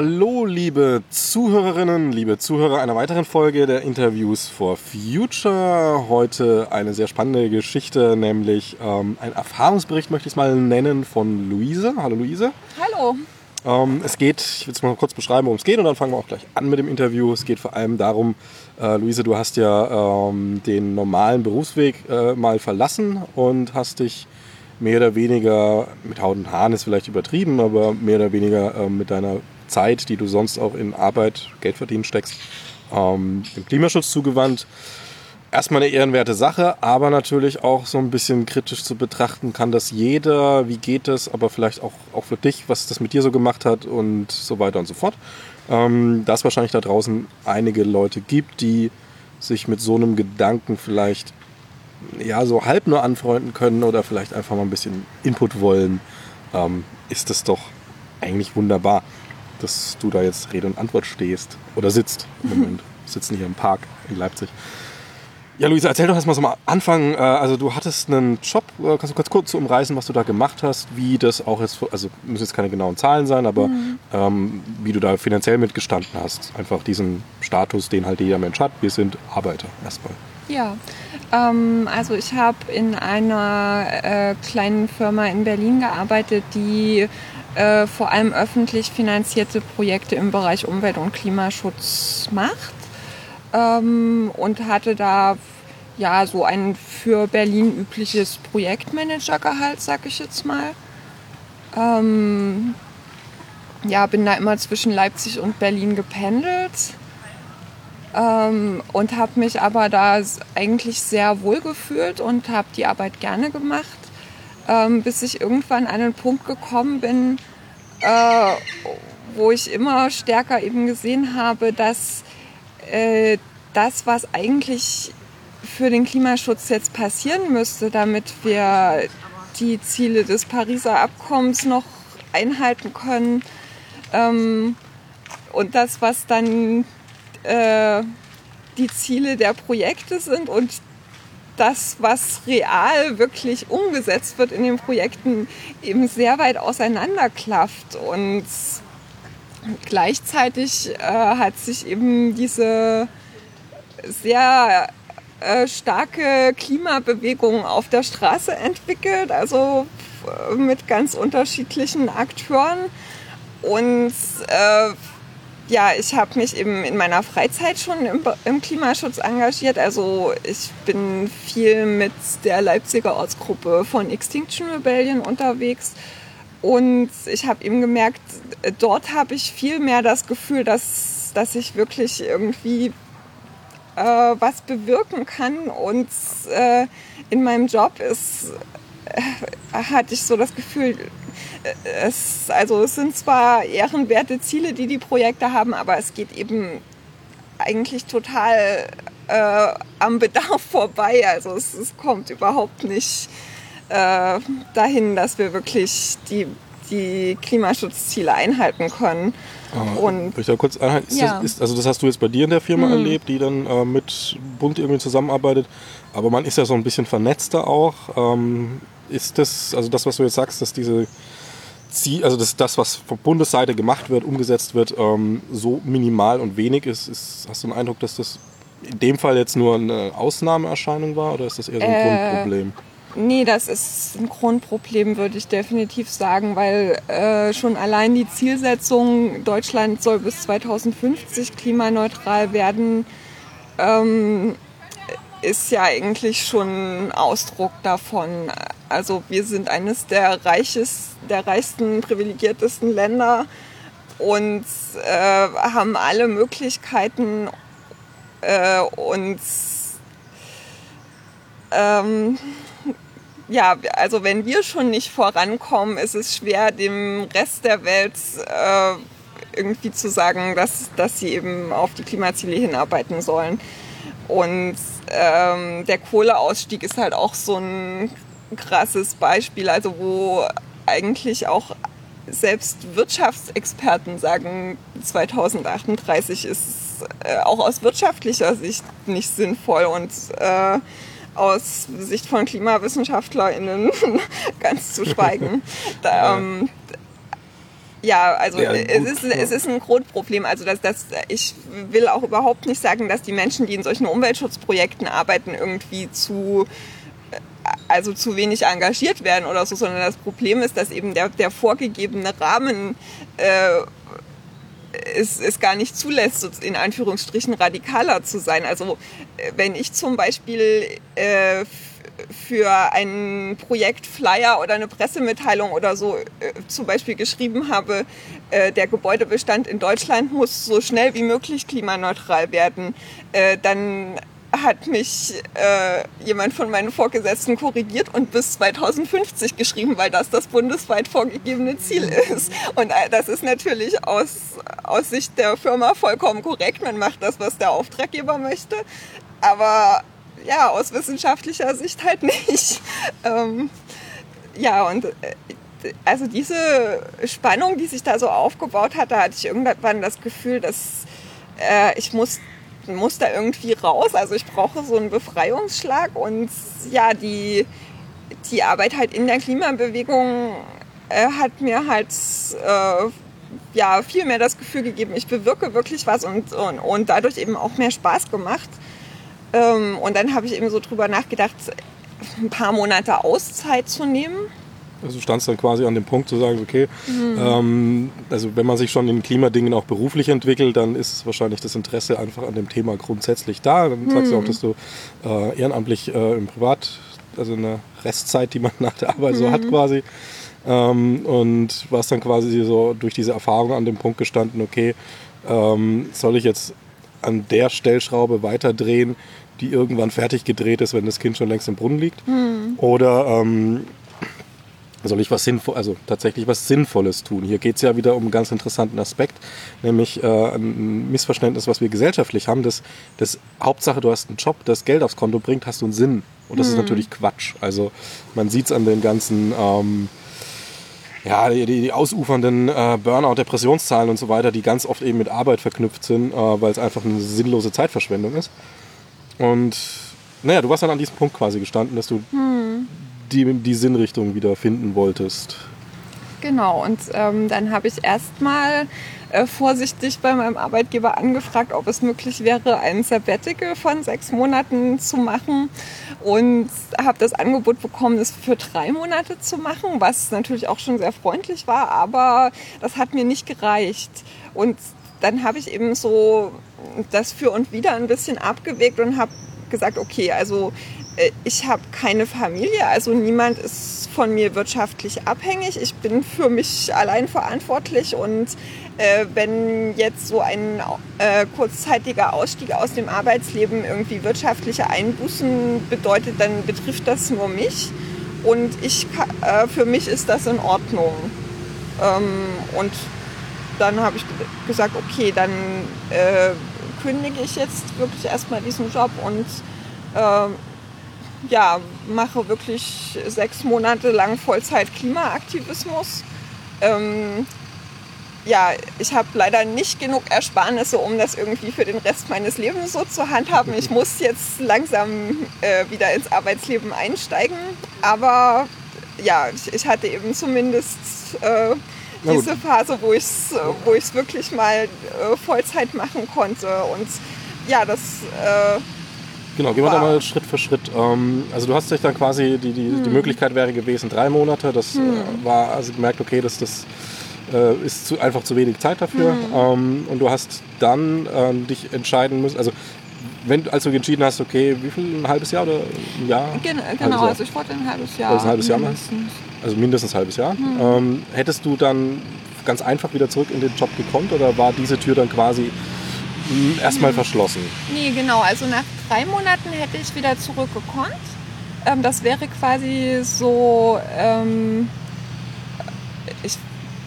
Hallo, liebe Zuhörerinnen, liebe Zuhörer einer weiteren Folge der Interviews for Future. Heute eine sehr spannende Geschichte, nämlich ähm, ein Erfahrungsbericht, möchte ich es mal nennen, von Luise. Hallo, Luise. Hallo. Ähm, es geht, ich will es mal kurz beschreiben, worum es geht, und dann fangen wir auch gleich an mit dem Interview. Es geht vor allem darum, äh, Luise, du hast ja ähm, den normalen Berufsweg äh, mal verlassen und hast dich mehr oder weniger, mit Haut und Haaren ist vielleicht übertrieben, aber mehr oder weniger äh, mit deiner Zeit, die du sonst auch in Arbeit, Geld verdienen steckst, ähm, dem Klimaschutz zugewandt. Erstmal eine ehrenwerte Sache, aber natürlich auch so ein bisschen kritisch zu betrachten kann das jeder, wie geht es, aber vielleicht auch, auch für dich, was das mit dir so gemacht hat und so weiter und so fort. Ähm, dass wahrscheinlich da draußen einige Leute gibt, die sich mit so einem Gedanken vielleicht ja so halb nur anfreunden können oder vielleicht einfach mal ein bisschen Input wollen, ähm, ist das doch eigentlich wunderbar dass du da jetzt Rede und Antwort stehst oder sitzt im Moment. Wir sitzen hier im Park in Leipzig. Ja, Luisa, erzähl doch erstmal so mal Anfang. Äh, also du hattest einen Job, äh, kannst du kurz, kurz umreißen, was du da gemacht hast, wie das auch jetzt, also müssen jetzt keine genauen Zahlen sein, aber mhm. ähm, wie du da finanziell mitgestanden hast. Einfach diesen Status, den halt jeder Mensch hat. Wir sind Arbeiter erstmal. Ja, ähm, also ich habe in einer äh, kleinen Firma in Berlin gearbeitet, die äh, vor allem öffentlich finanzierte Projekte im Bereich Umwelt- und Klimaschutz macht ähm, und hatte da ja so ein für Berlin übliches Projektmanagergehalt, sag ich jetzt mal. Ähm, ja, bin da immer zwischen Leipzig und Berlin gependelt ähm, und habe mich aber da eigentlich sehr wohl gefühlt und habe die Arbeit gerne gemacht ähm, bis ich irgendwann an einen Punkt gekommen bin, äh, wo ich immer stärker eben gesehen habe, dass äh, das, was eigentlich für den Klimaschutz jetzt passieren müsste, damit wir die Ziele des Pariser Abkommens noch einhalten können, ähm, und das, was dann äh, die Ziele der Projekte sind und das, was real wirklich umgesetzt wird in den Projekten, eben sehr weit auseinanderklafft. Und gleichzeitig äh, hat sich eben diese sehr äh, starke Klimabewegung auf der Straße entwickelt, also äh, mit ganz unterschiedlichen Akteuren. Und äh, ja, ich habe mich eben in meiner Freizeit schon im, im, Klimaschutz engagiert. Also ich bin viel mit der Leipziger Ortsgruppe von Extinction Rebellion unterwegs. Und ich habe eben gemerkt, dort habe ich viel mehr das Gefühl, dass, dass ich wirklich irgendwie äh, was bewirken kann. Und äh, in meinem Job ist, hatte ich so das Gefühl, es, also es sind zwar ehrenwerte Ziele, die die Projekte haben, aber es geht eben eigentlich total äh, am Bedarf vorbei. Also es, es kommt überhaupt nicht äh, dahin, dass wir wirklich die, die Klimaschutzziele einhalten können. Ah, und ich da kurz einhalten? Ist ja. das, ist, also das hast du jetzt bei dir in der Firma hm. erlebt, die dann äh, mit Bund irgendwie zusammenarbeitet. Aber man ist ja so ein bisschen vernetzter auch. Ähm, ist das, also das, was du jetzt sagst, dass diese Ziel, also das, das, was von Bundesseite gemacht wird, umgesetzt wird, ähm, so minimal und wenig ist, ist, hast du den Eindruck, dass das in dem Fall jetzt nur eine Ausnahmeerscheinung war oder ist das eher so ein äh, Grundproblem? Nee, das ist ein Grundproblem, würde ich definitiv sagen, weil äh, schon allein die Zielsetzung, Deutschland soll bis 2050 klimaneutral werden, ähm, ist ja eigentlich schon Ausdruck davon. Also wir sind eines der, reiches, der reichsten, privilegiertesten Länder und äh, haben alle Möglichkeiten, äh, uns ähm, ja, also wenn wir schon nicht vorankommen, ist es schwer, dem Rest der Welt äh, irgendwie zu sagen, dass, dass sie eben auf die Klimaziele hinarbeiten sollen. Und ähm, der Kohleausstieg ist halt auch so ein krasses Beispiel, also wo eigentlich auch selbst Wirtschaftsexperten sagen, 2038 ist äh, auch aus wirtschaftlicher Sicht nicht sinnvoll und äh, aus Sicht von KlimawissenschaftlerInnen ganz zu schweigen. da, ähm, Ja, also ja, es, ist, es ist ein Grundproblem. Also dass, dass ich will auch überhaupt nicht sagen, dass die Menschen, die in solchen Umweltschutzprojekten arbeiten, irgendwie zu also zu wenig engagiert werden oder so, sondern das Problem ist, dass eben der, der vorgegebene Rahmen äh, es, es gar nicht zulässt, in Anführungsstrichen radikaler zu sein. Also äh, wenn ich zum Beispiel äh, für ein Projekt Flyer oder eine Pressemitteilung oder so äh, zum Beispiel geschrieben habe, äh, der Gebäudebestand in Deutschland muss so schnell wie möglich klimaneutral werden, äh, dann hat mich äh, jemand von meinen Vorgesetzten korrigiert und bis 2050 geschrieben, weil das das bundesweit vorgegebene Ziel ist. Und äh, das ist natürlich aus, aus Sicht der Firma vollkommen korrekt. Man macht das, was der Auftraggeber möchte. Aber ja, aus wissenschaftlicher Sicht halt nicht. Ähm, ja, und äh, also diese Spannung, die sich da so aufgebaut hat, da hatte ich irgendwann das Gefühl, dass äh, ich muss muss da irgendwie raus. Also ich brauche so einen Befreiungsschlag und ja, die, die Arbeit halt in der Klimabewegung äh, hat mir halt äh, ja, viel mehr das Gefühl gegeben, ich bewirke wirklich was und, und, und dadurch eben auch mehr Spaß gemacht. Ähm, und dann habe ich eben so drüber nachgedacht, ein paar Monate Auszeit zu nehmen also du standst dann quasi an dem Punkt zu sagen, okay, mhm. ähm, also wenn man sich schon in Klimadingen auch beruflich entwickelt, dann ist wahrscheinlich das Interesse einfach an dem Thema grundsätzlich da. Dann mhm. sagst du auch, dass du äh, ehrenamtlich äh, im Privat, also eine Restzeit, die man nach der Arbeit mhm. so hat mhm. quasi, ähm, und warst dann quasi so durch diese Erfahrung an dem Punkt gestanden, okay, ähm, soll ich jetzt an der Stellschraube weiterdrehen, die irgendwann fertig gedreht ist, wenn das Kind schon längst im Brunnen liegt? Mhm. Oder ähm, soll ich was sinnvoll, also tatsächlich was Sinnvolles tun. Hier geht es ja wieder um einen ganz interessanten Aspekt, nämlich äh, ein Missverständnis, was wir gesellschaftlich haben, dass, dass Hauptsache du hast einen Job, das Geld aufs Konto bringt, hast du einen Sinn. Und das mhm. ist natürlich Quatsch. Also man sieht es an den ganzen ähm, ja, die, die ausufernden äh, Burnout, Depressionszahlen und so weiter, die ganz oft eben mit Arbeit verknüpft sind, äh, weil es einfach eine sinnlose Zeitverschwendung ist. Und naja, du warst dann an diesem Punkt quasi gestanden, dass du hm die, die Sinnrichtung wieder finden wolltest. Genau, und ähm, dann habe ich erstmal äh, vorsichtig bei meinem Arbeitgeber angefragt, ob es möglich wäre, ein Sabbatical von sechs Monaten zu machen und habe das Angebot bekommen, es für drei Monate zu machen, was natürlich auch schon sehr freundlich war, aber das hat mir nicht gereicht. Und dann habe ich eben so das für und wieder ein bisschen abgewegt und habe gesagt, okay, also äh, ich habe keine Familie, also niemand ist von mir wirtschaftlich abhängig. Ich bin für mich allein verantwortlich und äh, wenn jetzt so ein äh, kurzzeitiger Ausstieg aus dem Arbeitsleben irgendwie wirtschaftliche Einbußen bedeutet, dann betrifft das nur mich und ich, äh, für mich ist das in Ordnung. Ähm, und dann habe ich gesagt, okay, dann äh, kündige ich jetzt wirklich erstmal diesen Job und ähm, ja, mache wirklich sechs Monate lang Vollzeit Klimaaktivismus. Ähm, ja, ich habe leider nicht genug Ersparnisse, um das irgendwie für den Rest meines Lebens so zu handhaben. Ich muss jetzt langsam äh, wieder ins Arbeitsleben einsteigen. Aber ja, ich, ich hatte eben zumindest äh, diese Phase, wo ich es wo wirklich mal äh, Vollzeit machen konnte. Und ja, das äh, Genau, gehen wir da mal Schritt für Schritt. Ähm, also du hast dich dann quasi, die, die, hm. die Möglichkeit wäre gewesen, drei Monate. Das hm. äh, war, also gemerkt, okay, das, das äh, ist zu, einfach zu wenig Zeit dafür. Hm. Ähm, und du hast dann äh, dich entscheiden müssen, also wenn, als du entschieden hast, okay, wie viel, ein halbes Jahr oder ein Jahr? Gen genau, also ich wollte ein halbes Jahr. Also ein halbes Jahr mindestens. Also mindestens ein halbes Jahr. Hm. Ähm, hättest du dann ganz einfach wieder zurück in den Job gekonnt oder war diese Tür dann quasi hm, erstmal verschlossen? Nee, genau. Also nach drei Monaten hätte ich wieder zurückgekonnt. Ähm, das wäre quasi so, ähm, ich,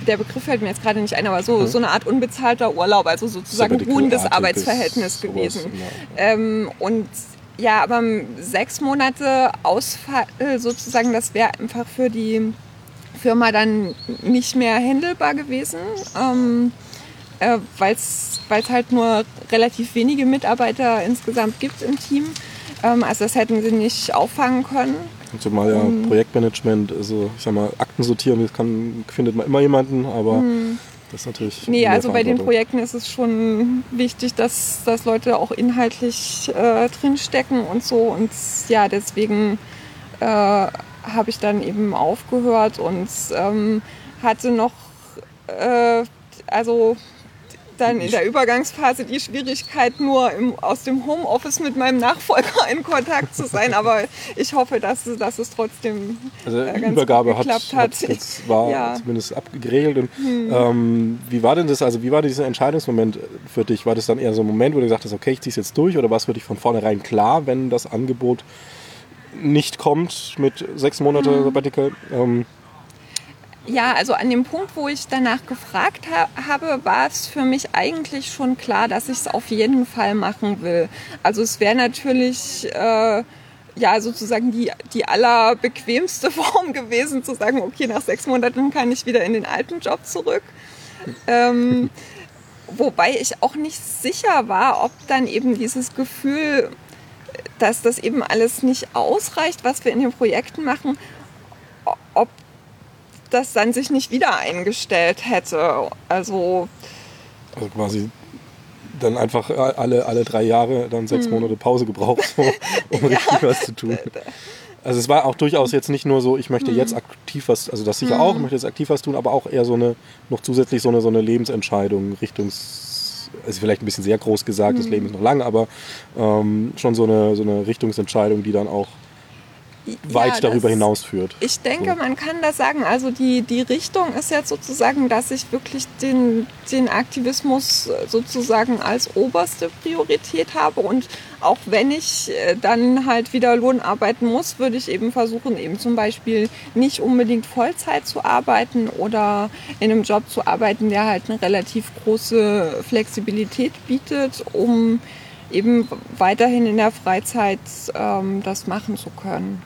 der Begriff fällt mir jetzt gerade nicht ein, aber so, hm. so eine Art unbezahlter Urlaub, also sozusagen ruhendes Arbeitsverhältnis gewesen. Ähm, und ja, aber sechs Monate Ausfall sozusagen, das wäre einfach für die Firma dann nicht mehr händelbar gewesen. Ähm, äh, weil es halt nur relativ wenige Mitarbeiter insgesamt gibt im Team. Ähm, also das hätten sie nicht auffangen können. Zumal ja mhm. Projektmanagement, also ich sag mal, Akten sortieren, das kann, findet man immer jemanden, aber mhm. das ist natürlich. Nee, also bei den Projekten ist es schon wichtig, dass, dass Leute auch inhaltlich äh, drinstecken und so. Und ja, deswegen äh, habe ich dann eben aufgehört und ähm, hatte noch, äh, also dann in der Übergangsphase die Schwierigkeit, nur im, aus dem Homeoffice mit meinem Nachfolger in Kontakt zu sein. Aber ich hoffe, dass, dass es trotzdem also äh, ganz Übergabe gut geklappt hat. hat. Das war ja. zumindest abgeregelt. Und, hm. ähm, wie war denn das? Also wie war dieser Entscheidungsmoment für dich? War das dann eher so ein Moment, wo du gesagt hast, okay, ich ziehe es jetzt durch? Oder war es für dich von vornherein klar, wenn das Angebot nicht kommt mit sechs Monaten hm. Sabbatical? Ähm, ja, also an dem Punkt, wo ich danach gefragt ha habe, war es für mich eigentlich schon klar, dass ich es auf jeden Fall machen will. Also es wäre natürlich äh, ja sozusagen die, die allerbequemste Form gewesen, zu sagen, okay, nach sechs Monaten kann ich wieder in den alten Job zurück. Ähm, wobei ich auch nicht sicher war, ob dann eben dieses Gefühl, dass das eben alles nicht ausreicht, was wir in den Projekten machen, ob das dann sich nicht wieder eingestellt hätte. Also, also quasi dann einfach alle, alle drei Jahre dann sechs hm. Monate Pause gebraucht, so, um ja. richtig was zu tun. Also es war auch durchaus jetzt nicht nur so, ich möchte hm. jetzt aktiv was, also das sicher hm. auch, ich möchte jetzt aktiv was tun, aber auch eher so eine, noch zusätzlich so eine, so eine Lebensentscheidung Richtungs, also vielleicht ein bisschen sehr groß gesagt, das hm. Leben ist noch lang, aber ähm, schon so eine, so eine Richtungsentscheidung, die dann auch weit ja, darüber hinaus führt. Ich denke, so. man kann das sagen. Also die, die Richtung ist jetzt sozusagen, dass ich wirklich den, den Aktivismus sozusagen als oberste Priorität habe. Und auch wenn ich äh, dann halt wieder Lohn arbeiten muss, würde ich eben versuchen, eben zum Beispiel nicht unbedingt Vollzeit zu arbeiten oder in einem Job zu arbeiten, der halt eine relativ große Flexibilität bietet, um eben weiterhin in der Freizeit ähm, das machen zu können.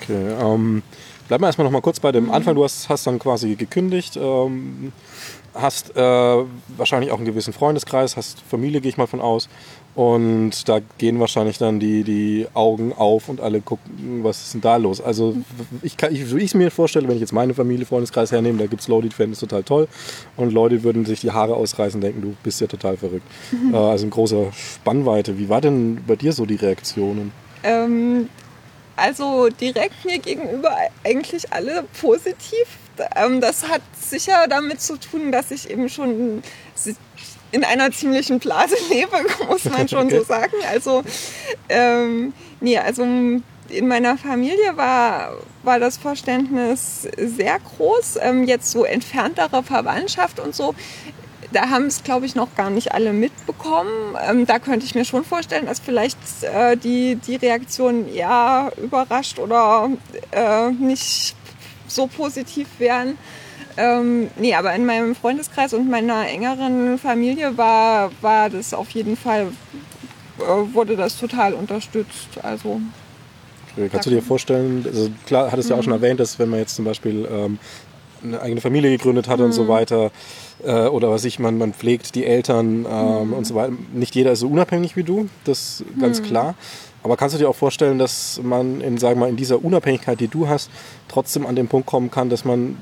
Okay, ähm, bleiben wir erstmal noch mal kurz bei dem mhm. Anfang. Du hast, hast dann quasi gekündigt, ähm, hast äh, wahrscheinlich auch einen gewissen Freundeskreis, hast Familie, gehe ich mal von aus. Und da gehen wahrscheinlich dann die, die Augen auf und alle gucken, was ist denn da los? Also, ich kann, ich, wie ich es mir vorstelle, wenn ich jetzt meine Familie, Freundeskreis hernehme, da gibt es Leute, die fänden es total toll. Und Leute würden sich die Haare ausreißen und denken, du bist ja total verrückt. Mhm. Äh, also, in großer Spannweite. Wie war denn bei dir so die Reaktionen? Ähm, also direkt mir gegenüber eigentlich alle positiv. Ähm, das hat sicher damit zu tun, dass ich eben schon in einer ziemlichen Blase lebe, muss man schon okay. so sagen. Also, ähm, nee, also in meiner Familie war, war das Verständnis sehr groß. Ähm, jetzt so entferntere Verwandtschaft und so da haben es, glaube ich, noch gar nicht alle mitbekommen. Ähm, da könnte ich mir schon vorstellen, dass vielleicht äh, die, die Reaktionen eher überrascht oder äh, nicht so positiv wären. Ähm, nee, aber in meinem Freundeskreis und meiner engeren Familie war, war das auf jeden Fall, äh, wurde das total unterstützt. Also Kannst du dir vorstellen, also klar, hattest du ja auch schon mhm. erwähnt, dass wenn man jetzt zum Beispiel ähm, eine eigene Familie gegründet hat mhm. und so mhm. weiter. Äh, oder was ich, man, man pflegt die Eltern ähm, mhm. und so weiter. Nicht jeder ist so unabhängig wie du, das ist ganz mhm. klar. Aber kannst du dir auch vorstellen, dass man in, sagen wir, in dieser Unabhängigkeit, die du hast, trotzdem an den Punkt kommen kann, dass man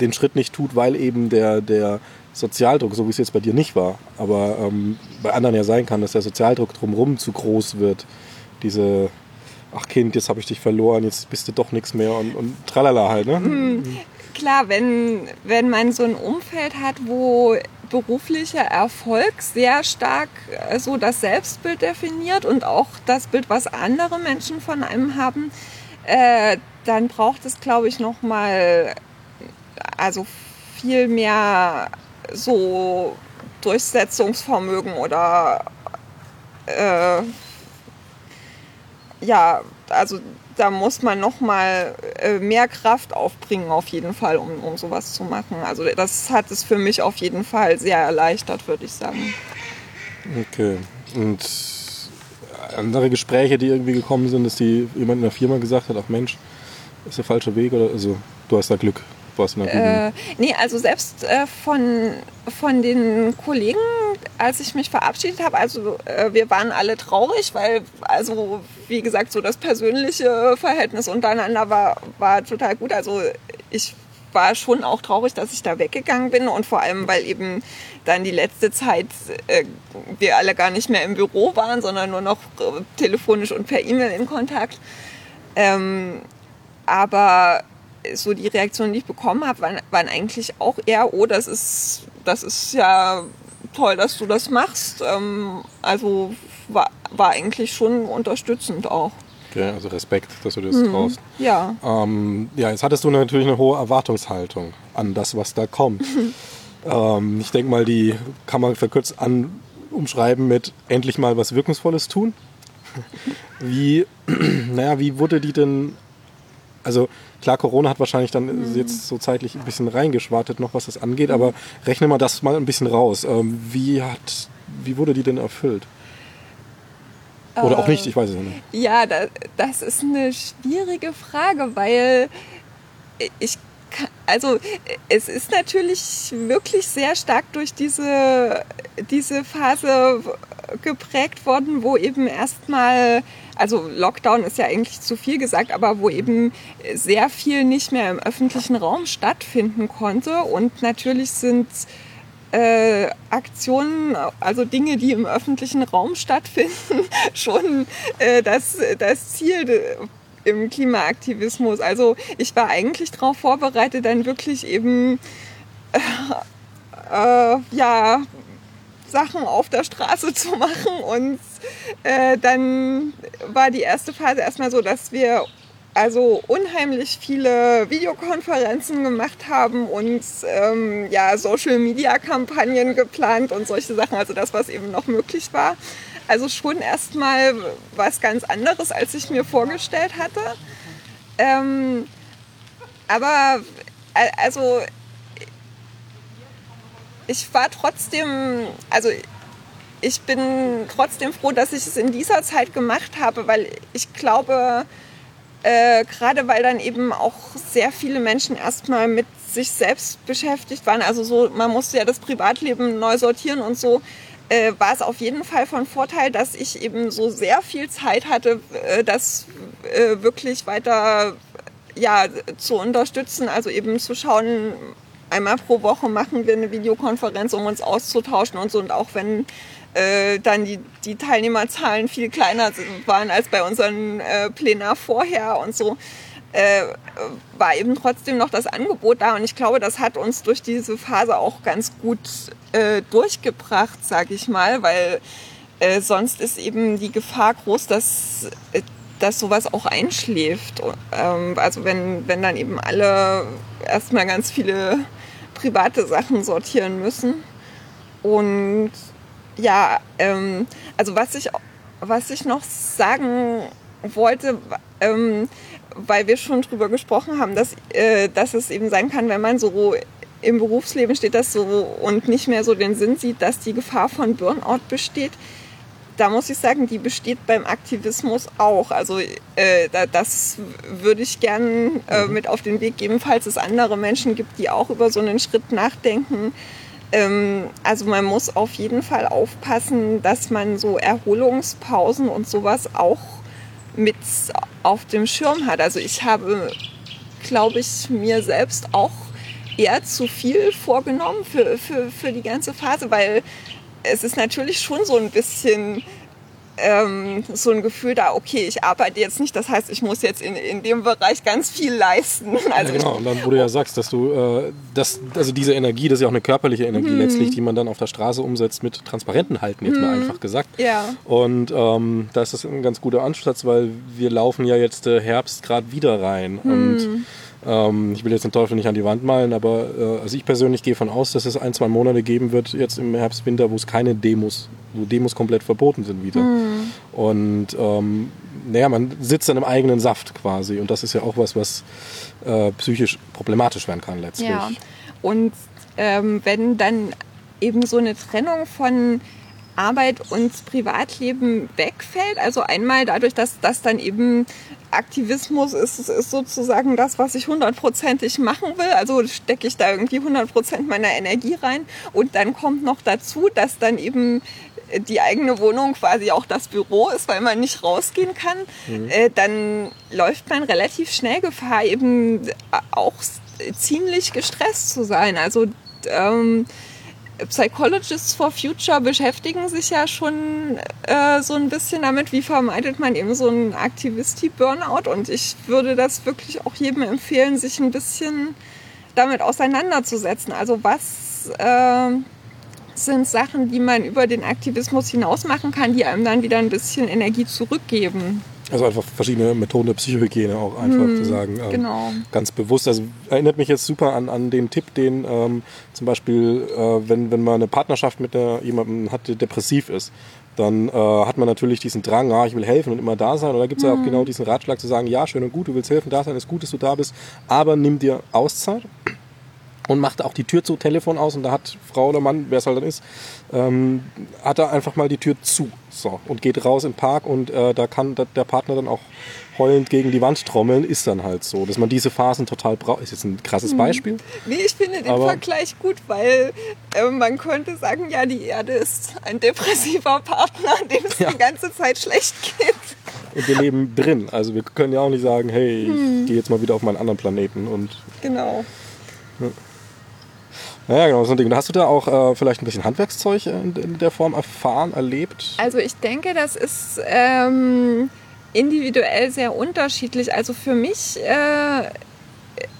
den Schritt nicht tut, weil eben der, der Sozialdruck, so wie es jetzt bei dir nicht war, aber ähm, bei anderen ja sein kann, dass der Sozialdruck drumherum zu groß wird. Diese, ach Kind, jetzt habe ich dich verloren, jetzt bist du doch nichts mehr und, und tralala halt, ne? Mhm klar, wenn, wenn man so ein Umfeld hat, wo beruflicher Erfolg sehr stark äh, so das Selbstbild definiert und auch das Bild, was andere Menschen von einem haben, äh, dann braucht es, glaube ich, noch mal also viel mehr so Durchsetzungsvermögen oder äh, ja, also da muss man noch mal äh, mehr Kraft aufbringen auf jeden Fall, um, um sowas zu machen. Also das hat es für mich auf jeden Fall sehr erleichtert, würde ich sagen. Okay. Und andere Gespräche, die irgendwie gekommen sind, dass die jemand in der Firma gesagt hat, ach Mensch, ist der falsche Weg oder also du hast da Glück, in der äh, Nee, also selbst äh, von, von den Kollegen als ich mich verabschiedet habe, also äh, wir waren alle traurig, weil, also wie gesagt, so das persönliche Verhältnis untereinander war, war total gut. Also ich war schon auch traurig, dass ich da weggegangen bin und vor allem, weil eben dann die letzte Zeit äh, wir alle gar nicht mehr im Büro waren, sondern nur noch äh, telefonisch und per E-Mail in Kontakt. Ähm, aber so die Reaktionen, die ich bekommen habe, waren, waren eigentlich auch eher, oh, das ist, das ist ja toll, dass du das machst. Ähm, also war, war eigentlich schon unterstützend auch. Okay, also Respekt, dass du das mhm. traust. Ja. Ähm, ja, jetzt hattest du natürlich eine hohe Erwartungshaltung an das, was da kommt. ähm, ich denke mal, die kann man verkürzt an umschreiben mit endlich mal was Wirkungsvolles tun. wie, naja, wie wurde die denn, also klar, Corona hat wahrscheinlich dann mhm. jetzt so zeitlich ein bisschen reingeschwartet noch, was das angeht, aber rechne mal das mal ein bisschen raus. Ähm, wie hat, wie wurde die denn erfüllt? Oder auch nicht, ich weiß es nicht. Ja, das ist eine schwierige Frage, weil ich also es ist natürlich wirklich sehr stark durch diese, diese Phase geprägt worden, wo eben erstmal, also Lockdown ist ja eigentlich zu viel gesagt, aber wo eben sehr viel nicht mehr im öffentlichen Raum stattfinden konnte. Und natürlich sind äh, Aktionen, also Dinge, die im öffentlichen Raum stattfinden, schon äh, das, das Ziel im Klimaaktivismus. Also ich war eigentlich darauf vorbereitet, dann wirklich eben äh, äh, ja Sachen auf der Straße zu machen und äh, dann war die erste Phase erstmal so, dass wir also unheimlich viele Videokonferenzen gemacht haben und ähm, ja, Social-Media-Kampagnen geplant und solche Sachen, also das, was eben noch möglich war. Also schon erstmal was ganz anderes, als ich mir vorgestellt hatte. Ähm, aber also ich war trotzdem, also ich bin trotzdem froh, dass ich es in dieser Zeit gemacht habe, weil ich glaube, äh, gerade weil dann eben auch sehr viele Menschen erstmal mit sich selbst beschäftigt waren. Also so, man musste ja das Privatleben neu sortieren und so. Äh, war es auf jeden Fall von Vorteil, dass ich eben so sehr viel Zeit hatte, äh, das äh, wirklich weiter ja, zu unterstützen. Also eben zu schauen, einmal pro Woche machen wir eine Videokonferenz, um uns auszutauschen und so. Und auch wenn äh, dann die, die Teilnehmerzahlen viel kleiner waren als bei unseren äh, Plenar vorher und so, äh, war eben trotzdem noch das Angebot da. Und ich glaube, das hat uns durch diese Phase auch ganz gut äh, durchgebracht, sage ich mal, weil äh, sonst ist eben die Gefahr groß, dass äh, dass sowas auch einschläft. Ähm, also wenn, wenn dann eben alle erstmal ganz viele private Sachen sortieren müssen. Und ja, ähm, also was ich, was ich noch sagen wollte, ähm, weil wir schon drüber gesprochen haben, dass, äh, dass es eben sein kann, wenn man so im Berufsleben steht das so und nicht mehr so den Sinn sieht, dass die Gefahr von Burnout besteht. Da muss ich sagen, die besteht beim Aktivismus auch. Also äh, das würde ich gern äh, mhm. mit auf den Weg geben, falls es andere Menschen gibt, die auch über so einen Schritt nachdenken ähm, also man muss auf jeden Fall aufpassen, dass man so Erholungspausen und sowas auch mit auf dem Schirm hat. Also ich habe, glaube ich, mir selbst auch eher zu viel vorgenommen für, für, für die ganze Phase, weil es ist natürlich schon so ein bisschen ähm, so ein Gefühl da, okay, ich arbeite jetzt nicht, das heißt, ich muss jetzt in, in dem Bereich ganz viel leisten. Also ja, genau, und dann, wo du ja sagst, dass du, äh, das, also diese Energie, das ist ja auch eine körperliche Energie hm. letztlich, die man dann auf der Straße umsetzt mit Transparenten halten, jetzt hm. mal einfach gesagt. Ja. Und ähm, da ist das ein ganz guter Ansatz, weil wir laufen ja jetzt äh, Herbst gerade wieder rein hm. und ähm, ich will jetzt den Teufel nicht an die Wand malen, aber äh, also ich persönlich gehe von aus, dass es ein, zwei Monate geben wird, jetzt im Herbst, Winter, wo es keine Demos, wo Demos komplett verboten sind wieder. Mhm. Und ähm, naja, man sitzt dann im eigenen Saft quasi. Und das ist ja auch was, was äh, psychisch problematisch werden kann letztlich. Ja. Und ähm, wenn dann eben so eine Trennung von Arbeit und Privatleben wegfällt. Also einmal dadurch, dass das dann eben Aktivismus ist, ist sozusagen das, was ich hundertprozentig machen will. Also stecke ich da irgendwie hundertprozent meiner Energie rein. Und dann kommt noch dazu, dass dann eben die eigene Wohnung quasi auch das Büro ist, weil man nicht rausgehen kann, mhm. äh, dann läuft man relativ schnell Gefahr, eben auch ziemlich gestresst zu sein. Also ähm, Psychologists for Future beschäftigen sich ja schon äh, so ein bisschen damit, wie vermeidet man eben so einen Aktivisti-Burnout. Und ich würde das wirklich auch jedem empfehlen, sich ein bisschen damit auseinanderzusetzen. Also was äh, sind Sachen, die man über den Aktivismus hinaus machen kann, die einem dann wieder ein bisschen Energie zurückgeben. Also einfach verschiedene Methoden der Psychohygiene auch einfach hm, zu sagen. Ähm, genau. Ganz bewusst. Also erinnert mich jetzt super an, an den Tipp, den ähm, zum Beispiel, äh, wenn, wenn man eine Partnerschaft mit einer, jemandem hat, der depressiv ist, dann äh, hat man natürlich diesen Drang, ah, ich will helfen und immer da sein. Und da gibt es ja auch hm. genau diesen Ratschlag zu sagen, ja, schön und gut, du willst helfen, da sein, ist gut, dass du da bist, aber nimm dir Auszeit und macht auch die Tür zu, Telefon aus und da hat Frau oder Mann, wer es halt dann ist, ähm, hat er einfach mal die Tür zu so, und geht raus im Park und äh, da kann der Partner dann auch heulend gegen die Wand trommeln, ist dann halt so, dass man diese Phasen total braucht. Ist jetzt ein krasses mhm. Beispiel. Nee, ich finde den Vergleich gut, weil äh, man könnte sagen, ja, die Erde ist ein depressiver Partner, dem es ja. die ganze Zeit schlecht geht. Und wir leben drin. Also wir können ja auch nicht sagen, hey, ich hm. gehe jetzt mal wieder auf meinen anderen Planeten und. Genau. Ja. Ja, genau, so ein Ding. Hast du da auch äh, vielleicht ein bisschen Handwerkszeug in, in, der Form erfahren, erlebt? Also ich denke, das ist ähm, individuell sehr unterschiedlich. Also für mich äh,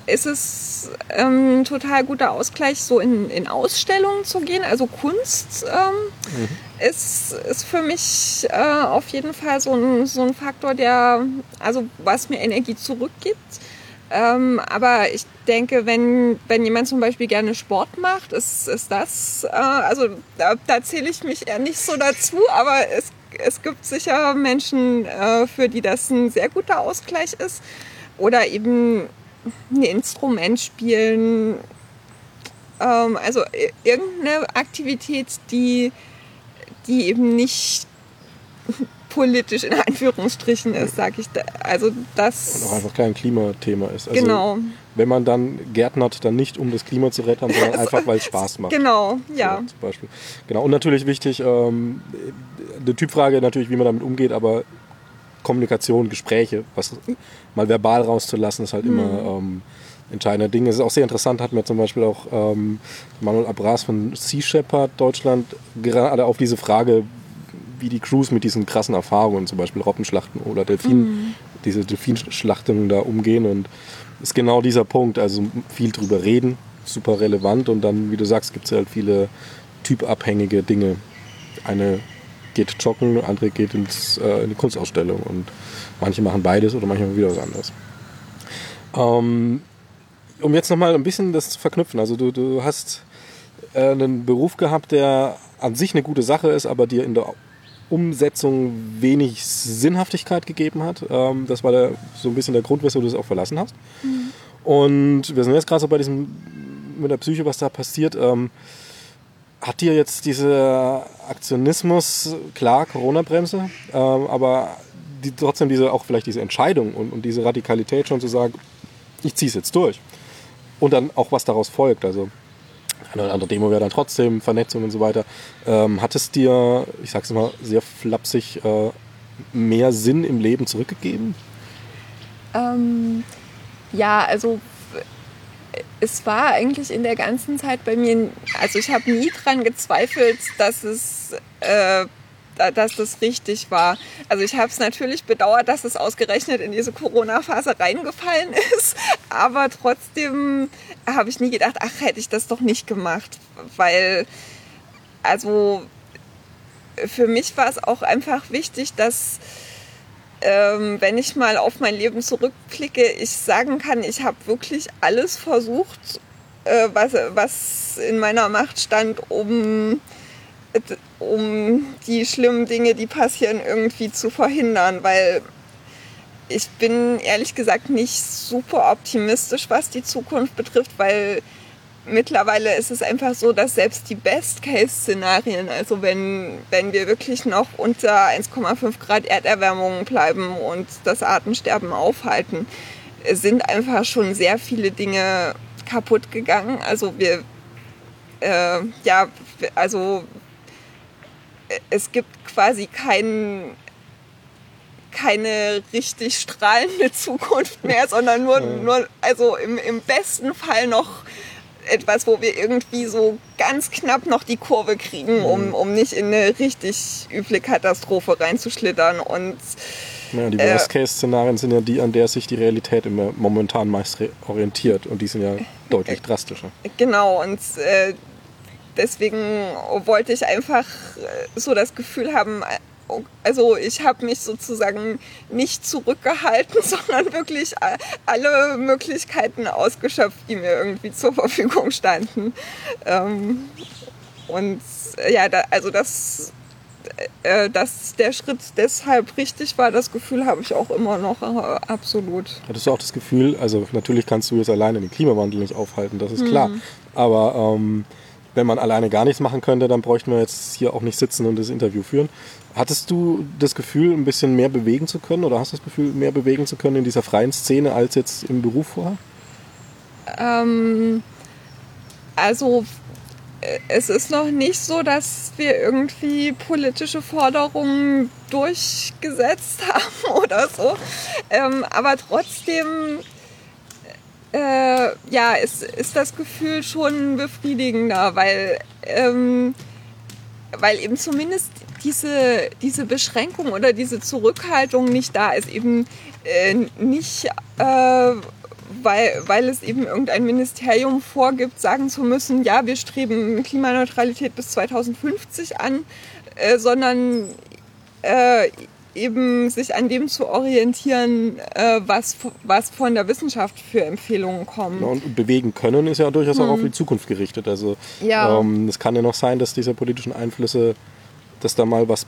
ist es ähm, ein total guter Ausgleich, so in, in Ausstellungen zu gehen. Also Kunst ähm, mhm. ist, ist für mich äh, auf jeden Fall so ein, so ein Faktor, der, also was mir Energie zurückgibt. Ähm, aber ich denke, wenn, wenn jemand zum Beispiel gerne Sport macht, ist, ist das, äh, also da, da zähle ich mich eher nicht so dazu, aber es, es gibt sicher Menschen, äh, für die das ein sehr guter Ausgleich ist. Oder eben ein Instrument spielen. Ähm, also irgendeine Aktivität, die, die eben nicht politisch in Anführungsstrichen ist, sage ich. Da. Also das und auch einfach kein Klimathema ist. Also genau. Wenn man dann gärtnert, dann nicht um das Klima zu retten, sondern also, einfach weil es Spaß macht. Genau, ja. So, zum Beispiel. Genau. Und natürlich wichtig, ähm, eine Typfrage natürlich, wie man damit umgeht, aber Kommunikation, Gespräche, was mal verbal rauszulassen, ist halt mhm. immer ähm, entscheidender Ding. Es ist auch sehr interessant, hat mir zum Beispiel auch ähm, Manuel Abras von Sea Shepherd Deutschland gerade auf diese Frage, wie die Crews mit diesen krassen Erfahrungen, zum Beispiel Robbenschlachten oder Delfin, mhm. diese Delfinschlachtungen da umgehen. Und ist genau dieser Punkt, also viel drüber reden, super relevant. Und dann, wie du sagst, gibt es halt viele typabhängige Dinge. Eine geht joggen, andere geht ins, äh, in die Kunstausstellung und manche machen beides oder manche machen wieder was anderes. Ähm, um jetzt nochmal ein bisschen das zu verknüpfen, also du, du hast äh, einen Beruf gehabt, der an sich eine gute Sache ist, aber dir in der Umsetzung wenig Sinnhaftigkeit gegeben hat. Ähm, das war der, so ein bisschen der Grund, weshalb du es auch verlassen hast. Mhm. Und wir sind jetzt gerade so bei diesem, mit der Psyche, was da passiert. Ähm, hat dir jetzt dieser Aktionismus, klar, Corona-Bremse, ähm, aber die, trotzdem diese, auch vielleicht diese Entscheidung und, und diese Radikalität schon zu sagen, ich ziehe es jetzt durch. Und dann auch, was daraus folgt. Also eine andere Demo wäre dann trotzdem, Vernetzung und so weiter. Ähm, hat es dir, ich sag's mal sehr flapsig, äh, mehr Sinn im Leben zurückgegeben? Ähm, ja, also es war eigentlich in der ganzen Zeit bei mir, also ich habe nie dran gezweifelt, dass es äh, dass das richtig war. Also ich habe es natürlich bedauert, dass es ausgerechnet in diese Corona-Phase reingefallen ist, aber trotzdem habe ich nie gedacht, ach, hätte ich das doch nicht gemacht, weil also für mich war es auch einfach wichtig, dass ähm, wenn ich mal auf mein Leben zurückblicke, ich sagen kann, ich habe wirklich alles versucht, äh, was, was in meiner Macht stand, um um die schlimmen Dinge, die passieren, irgendwie zu verhindern, weil ich bin ehrlich gesagt nicht super optimistisch, was die Zukunft betrifft, weil mittlerweile ist es einfach so, dass selbst die Best-Case-Szenarien, also wenn, wenn wir wirklich noch unter 1,5 Grad Erderwärmung bleiben und das Artensterben aufhalten, sind einfach schon sehr viele Dinge kaputt gegangen. Also wir, äh, ja, also es gibt quasi keinen keine richtig strahlende Zukunft mehr, sondern nur, nur also im, im besten Fall noch etwas, wo wir irgendwie so ganz knapp noch die Kurve kriegen, um, um nicht in eine richtig üble Katastrophe reinzuschlittern. Und ja, die Worst-Case-Szenarien sind ja die, an der sich die Realität immer momentan meist orientiert. Und die sind ja deutlich drastischer. Genau, und äh, deswegen wollte ich einfach äh, so das Gefühl haben, also ich habe mich sozusagen nicht zurückgehalten, sondern wirklich alle Möglichkeiten ausgeschöpft, die mir irgendwie zur Verfügung standen. Ähm, und ja, also das, äh, dass der Schritt deshalb richtig war, das Gefühl habe ich auch immer noch äh, absolut. Hattest du auch das Gefühl, also natürlich kannst du jetzt alleine den Klimawandel nicht aufhalten, das ist klar. Mhm. Aber ähm, wenn man alleine gar nichts machen könnte, dann bräuchten wir jetzt hier auch nicht sitzen und das Interview führen. Hattest du das Gefühl, ein bisschen mehr bewegen zu können oder hast du das Gefühl, mehr bewegen zu können in dieser freien Szene als jetzt im Beruf vorher? Ähm, also es ist noch nicht so, dass wir irgendwie politische Forderungen durchgesetzt haben oder so. Ähm, aber trotzdem äh, ja, ist, ist das Gefühl schon befriedigender, weil, ähm, weil eben zumindest diese, diese Beschränkung oder diese Zurückhaltung nicht da ist. Eben äh, nicht, äh, weil, weil es eben irgendein Ministerium vorgibt, sagen zu müssen, ja, wir streben Klimaneutralität bis 2050 an, äh, sondern äh, eben sich an dem zu orientieren, äh, was, was von der Wissenschaft für Empfehlungen kommt. Ja, und bewegen können ist ja durchaus hm. auch auf die Zukunft gerichtet. Also ja. ähm, es kann ja noch sein, dass diese politischen Einflüsse, dass da mal was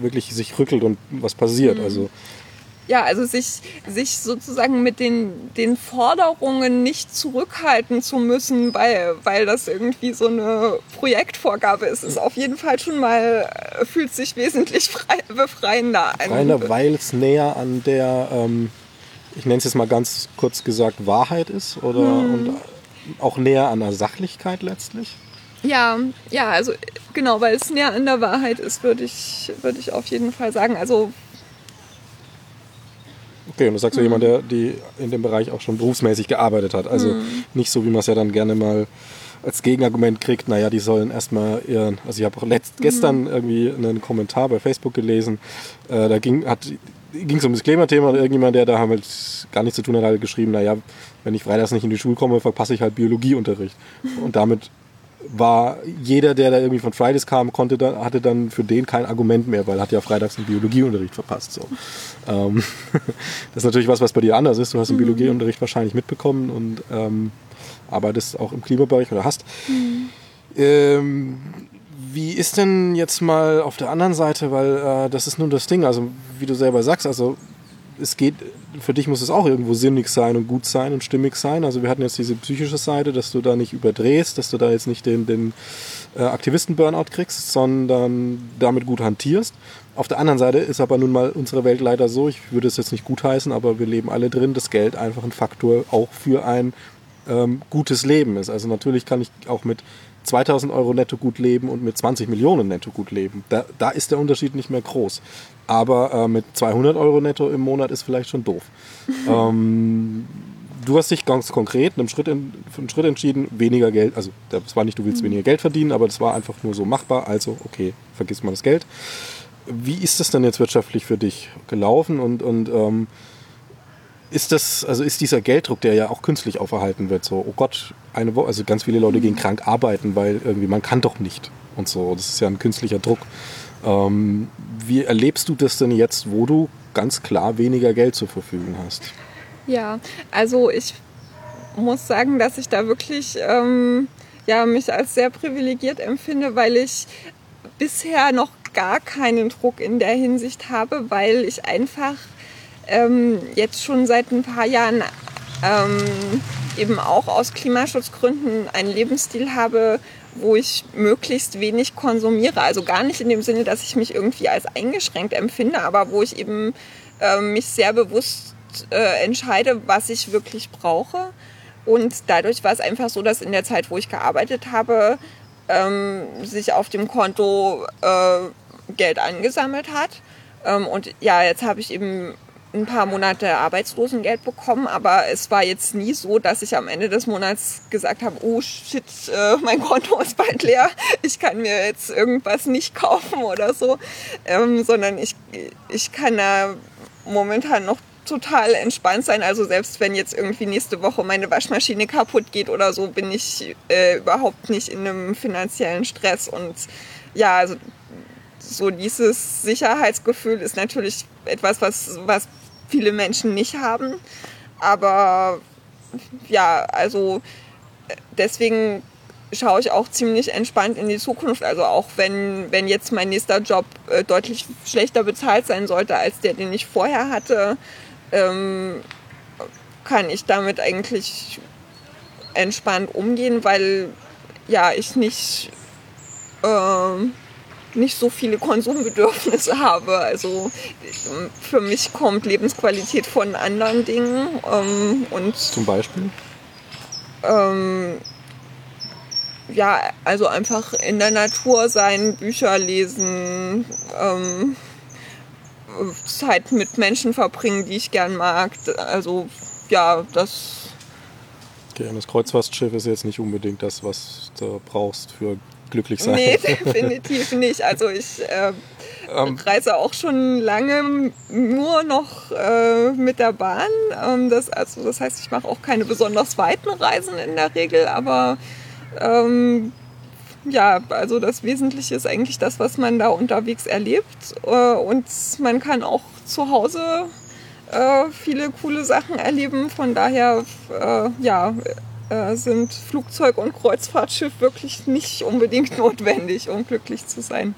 wirklich sich rückelt und was passiert. Hm. Also ja, also sich, sich sozusagen mit den, den Forderungen nicht zurückhalten zu müssen, weil, weil das irgendwie so eine Projektvorgabe ist, ist auf jeden Fall schon mal, äh, fühlt sich wesentlich frei, befreiender an. Befreiender, weil es näher an der, ähm, ich nenne es jetzt mal ganz kurz gesagt, Wahrheit ist oder hm. und auch näher an der Sachlichkeit letztlich. Ja, ja, also genau, weil es näher an der Wahrheit ist, würde ich, würde ich auf jeden Fall sagen. Also Okay, und du sagst ja jemand, der die in dem Bereich auch schon berufsmäßig gearbeitet hat. Also mhm. nicht so, wie man es ja dann gerne mal als Gegenargument kriegt, naja, die sollen erstmal ihren, also ich habe auch letzt, mhm. gestern irgendwie einen Kommentar bei Facebook gelesen, äh, da ging es um das Klimathema und irgendjemand, der da halt gar nichts zu tun hat, hat geschrieben, naja, wenn ich freitags nicht in die Schule komme, verpasse ich halt Biologieunterricht. Und damit war jeder, der da irgendwie von Fridays kam, konnte da, hatte dann für den kein Argument mehr, weil er hat ja freitags einen Biologieunterricht verpasst. So. Ähm, das ist natürlich was, was bei dir anders ist. Du hast den mhm. Biologieunterricht wahrscheinlich mitbekommen und ähm, arbeitest auch im Klimabereich oder hast. Mhm. Ähm, wie ist denn jetzt mal auf der anderen Seite, weil äh, das ist nun das Ding, also wie du selber sagst, also es geht, für dich muss es auch irgendwo sinnig sein und gut sein und stimmig sein. Also wir hatten jetzt diese psychische Seite, dass du da nicht überdrehst, dass du da jetzt nicht den, den äh, Aktivisten-Burnout kriegst, sondern damit gut hantierst. Auf der anderen Seite ist aber nun mal unsere Welt leider so, ich würde es jetzt nicht gutheißen, aber wir leben alle drin, dass Geld einfach ein Faktor auch für ein ähm, gutes Leben ist. Also natürlich kann ich auch mit 2000 Euro netto gut leben und mit 20 Millionen netto gut leben. Da, da ist der Unterschied nicht mehr groß. Aber äh, mit 200 Euro netto im Monat ist vielleicht schon doof. ähm, du hast dich ganz konkret einen Schritt, in, einen Schritt entschieden, weniger Geld, also das war nicht, du willst mhm. weniger Geld verdienen, aber das war einfach nur so machbar, also okay, vergiss mal das Geld. Wie ist das denn jetzt wirtschaftlich für dich gelaufen und, und ähm, ist das, also ist dieser Gelddruck, der ja auch künstlich auferhalten wird, so, oh Gott, eine Woche, also ganz viele Leute gehen krank arbeiten, weil irgendwie man kann doch nicht und so, das ist ja ein künstlicher Druck. Ähm, wie erlebst du das denn jetzt, wo du ganz klar weniger Geld zur Verfügung hast? Ja, also ich muss sagen, dass ich da wirklich ähm, ja, mich als sehr privilegiert empfinde, weil ich bisher noch gar keinen Druck in der Hinsicht habe, weil ich einfach ähm, jetzt schon seit ein paar Jahren ähm, eben auch aus Klimaschutzgründen einen Lebensstil habe, wo ich möglichst wenig konsumiere. Also gar nicht in dem Sinne, dass ich mich irgendwie als eingeschränkt empfinde, aber wo ich eben äh, mich sehr bewusst äh, entscheide, was ich wirklich brauche. Und dadurch war es einfach so, dass in der Zeit, wo ich gearbeitet habe, ähm, sich auf dem Konto äh, Geld angesammelt hat. Ähm, und ja, jetzt habe ich eben ein paar Monate Arbeitslosengeld bekommen, aber es war jetzt nie so, dass ich am Ende des Monats gesagt habe, oh shit, äh, mein Konto ist bald leer, ich kann mir jetzt irgendwas nicht kaufen oder so, ähm, sondern ich, ich kann da momentan noch total entspannt sein. Also selbst wenn jetzt irgendwie nächste Woche meine Waschmaschine kaputt geht oder so, bin ich äh, überhaupt nicht in einem finanziellen Stress. Und ja, also so dieses Sicherheitsgefühl ist natürlich etwas, was, was viele Menschen nicht haben. Aber ja, also deswegen schaue ich auch ziemlich entspannt in die Zukunft. Also auch wenn, wenn jetzt mein nächster Job äh, deutlich schlechter bezahlt sein sollte als der, den ich vorher hatte, ähm, kann ich damit eigentlich entspannt umgehen, weil ja ich nicht äh, nicht so viele Konsumbedürfnisse habe. Also für mich kommt Lebensqualität von anderen Dingen. Ähm, und Zum Beispiel? Ähm, ja, also einfach in der Natur sein, Bücher lesen, ähm, Zeit mit Menschen verbringen, die ich gern mag. Also ja, das. Okay, und das Kreuzfahrtschiff ist jetzt nicht unbedingt das, was du brauchst für glücklich sein. Nee, definitiv nicht. Also ich äh, ähm, reise auch schon lange nur noch äh, mit der Bahn. Ähm, das, also das heißt, ich mache auch keine besonders weiten Reisen in der Regel, aber ähm, ja, also das Wesentliche ist eigentlich das, was man da unterwegs erlebt. Äh, und man kann auch zu Hause äh, viele coole Sachen erleben. Von daher, äh, ja, äh, sind Flugzeug und Kreuzfahrtschiff wirklich nicht unbedingt notwendig, um glücklich zu sein.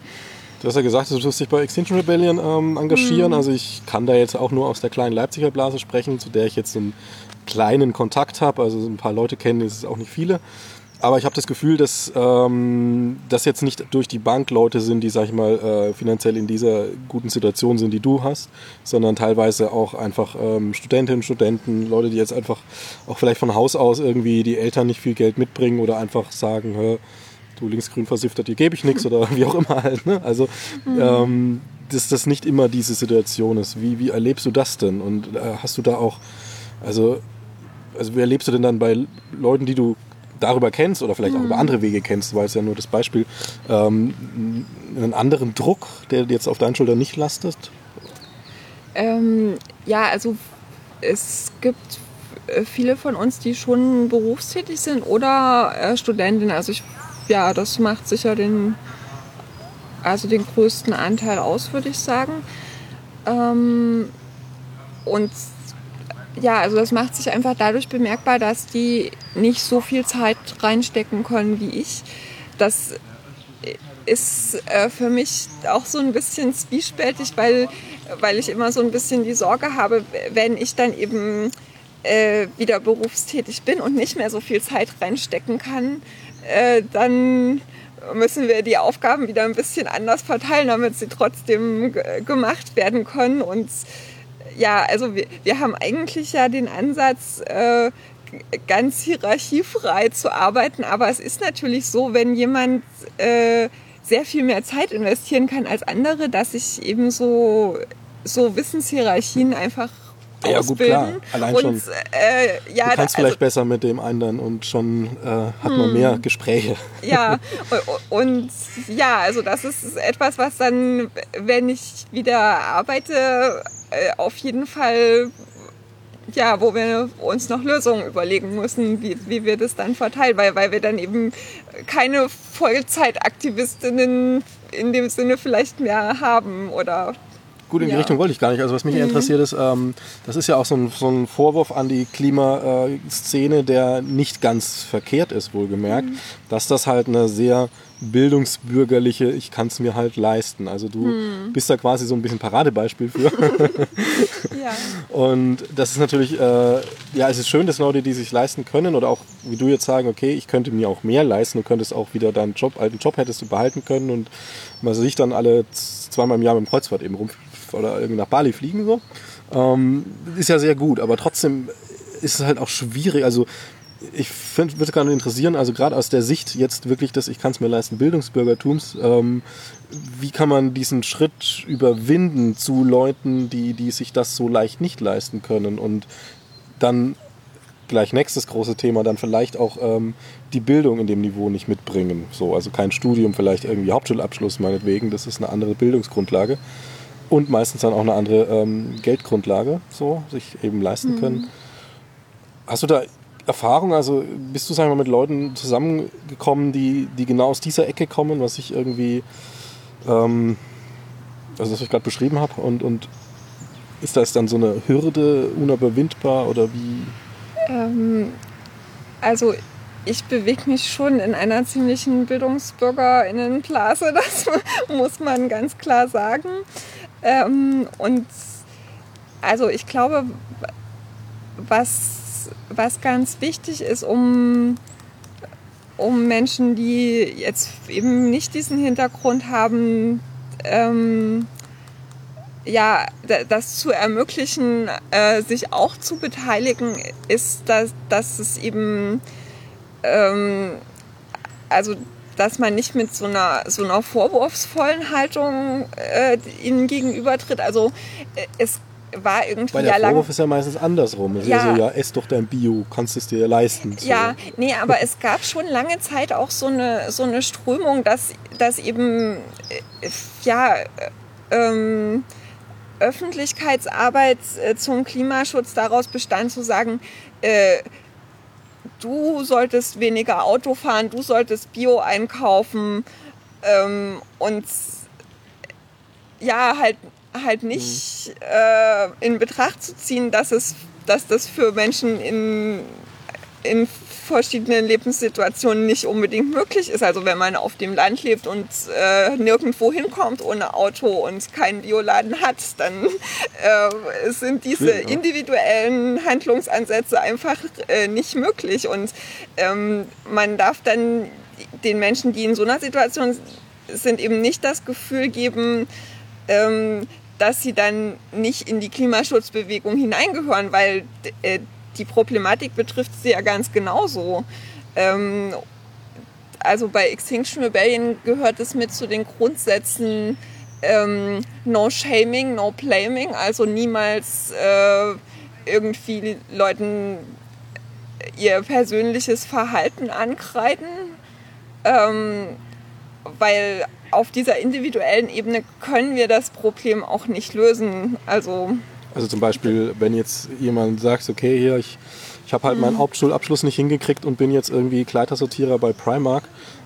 Du hast ja gesagt, du wirst dich bei Extinction Rebellion ähm, engagieren. Mhm. Also ich kann da jetzt auch nur aus der kleinen Leipziger Blase sprechen, zu der ich jetzt einen kleinen Kontakt habe. Also ein paar Leute kennen, ist es auch nicht viele. Aber ich habe das Gefühl, dass ähm, das jetzt nicht durch die Bank Leute sind, die, sag ich mal, äh, finanziell in dieser guten Situation sind, die du hast, sondern teilweise auch einfach ähm, Studentinnen, Studenten, Leute, die jetzt einfach auch vielleicht von Haus aus irgendwie die Eltern nicht viel Geld mitbringen oder einfach sagen, hör, du linksgrün versifter, dir gebe ich nichts oder wie auch immer halt. Ne? Also, mhm. ähm, dass das nicht immer diese Situation ist. Wie, wie erlebst du das denn? Und äh, hast du da auch, also, also wie erlebst du denn dann bei Leuten, die du darüber kennst oder vielleicht auch über mhm. andere Wege kennst, weil es ja nur das Beispiel, ähm, einen anderen Druck, der jetzt auf deinen Schultern nicht lastet? Ähm, ja, also es gibt äh, viele von uns, die schon berufstätig sind oder äh, Studentinnen. Also ich, ja, das macht sicher den, also den größten Anteil aus, würde ich sagen. Ähm, und ja, also das macht sich einfach dadurch bemerkbar, dass die nicht so viel Zeit reinstecken können wie ich. Das ist äh, für mich auch so ein bisschen zwiespältig, weil, weil ich immer so ein bisschen die Sorge habe, wenn ich dann eben äh, wieder berufstätig bin und nicht mehr so viel Zeit reinstecken kann, äh, dann müssen wir die Aufgaben wieder ein bisschen anders verteilen, damit sie trotzdem gemacht werden können. Und ja, also wir, wir haben eigentlich ja den Ansatz, äh, ganz hierarchiefrei zu arbeiten, aber es ist natürlich so, wenn jemand äh, sehr viel mehr Zeit investieren kann als andere, dass sich eben so, so Wissenshierarchien einfach ja, ausbilden. gut, klar. Allein und, schon. Äh, ja, du kannst vielleicht also, besser mit dem anderen und schon äh, hat man hm. mehr Gespräche. Ja, und ja, also das ist etwas, was dann, wenn ich wieder arbeite, auf jeden Fall, ja, wo wir uns noch Lösungen überlegen müssen, wie, wie wir das dann verteilen, weil, weil wir dann eben keine Vollzeitaktivistinnen in dem Sinne vielleicht mehr haben oder Gut, in die ja. Richtung wollte ich gar nicht. Also was mich mhm. interessiert ist, ähm, das ist ja auch so ein, so ein Vorwurf an die Klimaszene, der nicht ganz verkehrt ist, wohlgemerkt, mhm. dass das halt eine sehr bildungsbürgerliche, ich kann es mir halt leisten. Also du hm. bist da quasi so ein bisschen Paradebeispiel für. Ja. Und das ist natürlich, äh, ja, es ist schön, dass Leute, die sich leisten können oder auch, wie du jetzt sagen, okay, ich könnte mir auch mehr leisten, du könntest auch wieder deinen Job, alten Job hättest du behalten können und man sich dann alle zweimal im Jahr mit dem Kreuzfahrt eben rum oder irgendwie nach Bali fliegen so. Ähm, ist ja sehr gut, aber trotzdem ist es halt auch schwierig. Also ich find, würde gerne interessieren, also gerade aus der Sicht jetzt wirklich des, ich kann es mir leisten, Bildungsbürgertums, ähm, wie kann man diesen Schritt überwinden zu Leuten, die, die sich das so leicht nicht leisten können und dann gleich nächstes große Thema, dann vielleicht auch ähm, die Bildung in dem Niveau nicht mitbringen. So, also kein Studium, vielleicht irgendwie Hauptschulabschluss meinetwegen, das ist eine andere Bildungsgrundlage und meistens dann auch eine andere ähm, Geldgrundlage, so sich eben leisten können. Mhm. Hast du da Erfahrung? Also bist du, sagen wir mal, mit Leuten zusammengekommen, die, die genau aus dieser Ecke kommen, was ich irgendwie, ähm, also was ich gerade beschrieben habe und, und ist das dann so eine Hürde unüberwindbar oder wie? Ähm, also ich bewege mich schon in einer ziemlichen Bildungsbürgerinnenblase, das muss man ganz klar sagen. Ähm, und also ich glaube, was was ganz wichtig ist, um, um Menschen, die jetzt eben nicht diesen Hintergrund haben, ähm, ja, das zu ermöglichen, äh, sich auch zu beteiligen, ist, dass, dass es eben, ähm, also dass man nicht mit so einer, so einer vorwurfsvollen Haltung äh, ihnen gegenübertritt. Also äh, es war irgendwie Weil der ja Vorwurf ist ja meistens andersrum. Es ja. ist ja so, ja, ess doch dein Bio, kannst es dir leisten. So. Ja, nee, aber es gab schon lange Zeit auch so eine, so eine Strömung, dass, dass eben, äh, ja, äh, ähm, Öffentlichkeitsarbeit zum Klimaschutz daraus bestand, zu sagen, äh, du solltest weniger Auto fahren, du solltest Bio einkaufen ähm, und ja, halt halt nicht mhm. äh, in Betracht zu ziehen, dass, es, dass das für Menschen in, in verschiedenen Lebenssituationen nicht unbedingt möglich ist. Also wenn man auf dem Land lebt und äh, nirgendwo hinkommt ohne Auto und keinen Bioladen hat, dann äh, sind diese individuellen Handlungsansätze einfach äh, nicht möglich. Und ähm, man darf dann den Menschen, die in so einer Situation sind, eben nicht das Gefühl geben, ähm, dass sie dann nicht in die Klimaschutzbewegung hineingehören, weil äh, die Problematik betrifft sie ja ganz genauso. Ähm, also bei Extinction Rebellion gehört es mit zu den Grundsätzen ähm, No Shaming, No Blaming, also niemals äh, irgendwie Leuten ihr persönliches Verhalten ankreiden, ähm, weil auf dieser individuellen Ebene können wir das Problem auch nicht lösen. Also, also zum Beispiel, wenn jetzt jemand sagt, okay, hier, ich, ich habe halt meinen mhm. Hauptschulabschluss nicht hingekriegt und bin jetzt irgendwie Kleidersortierer bei Primark.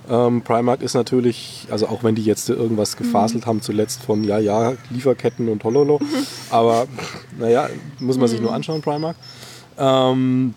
Ähm, Primark ist natürlich, also auch wenn die jetzt irgendwas mhm. gefaselt mhm. haben, zuletzt von ja, ja, Lieferketten und Hololo, aber naja, muss man sich nur mhm. anschauen, Primark. Ähm,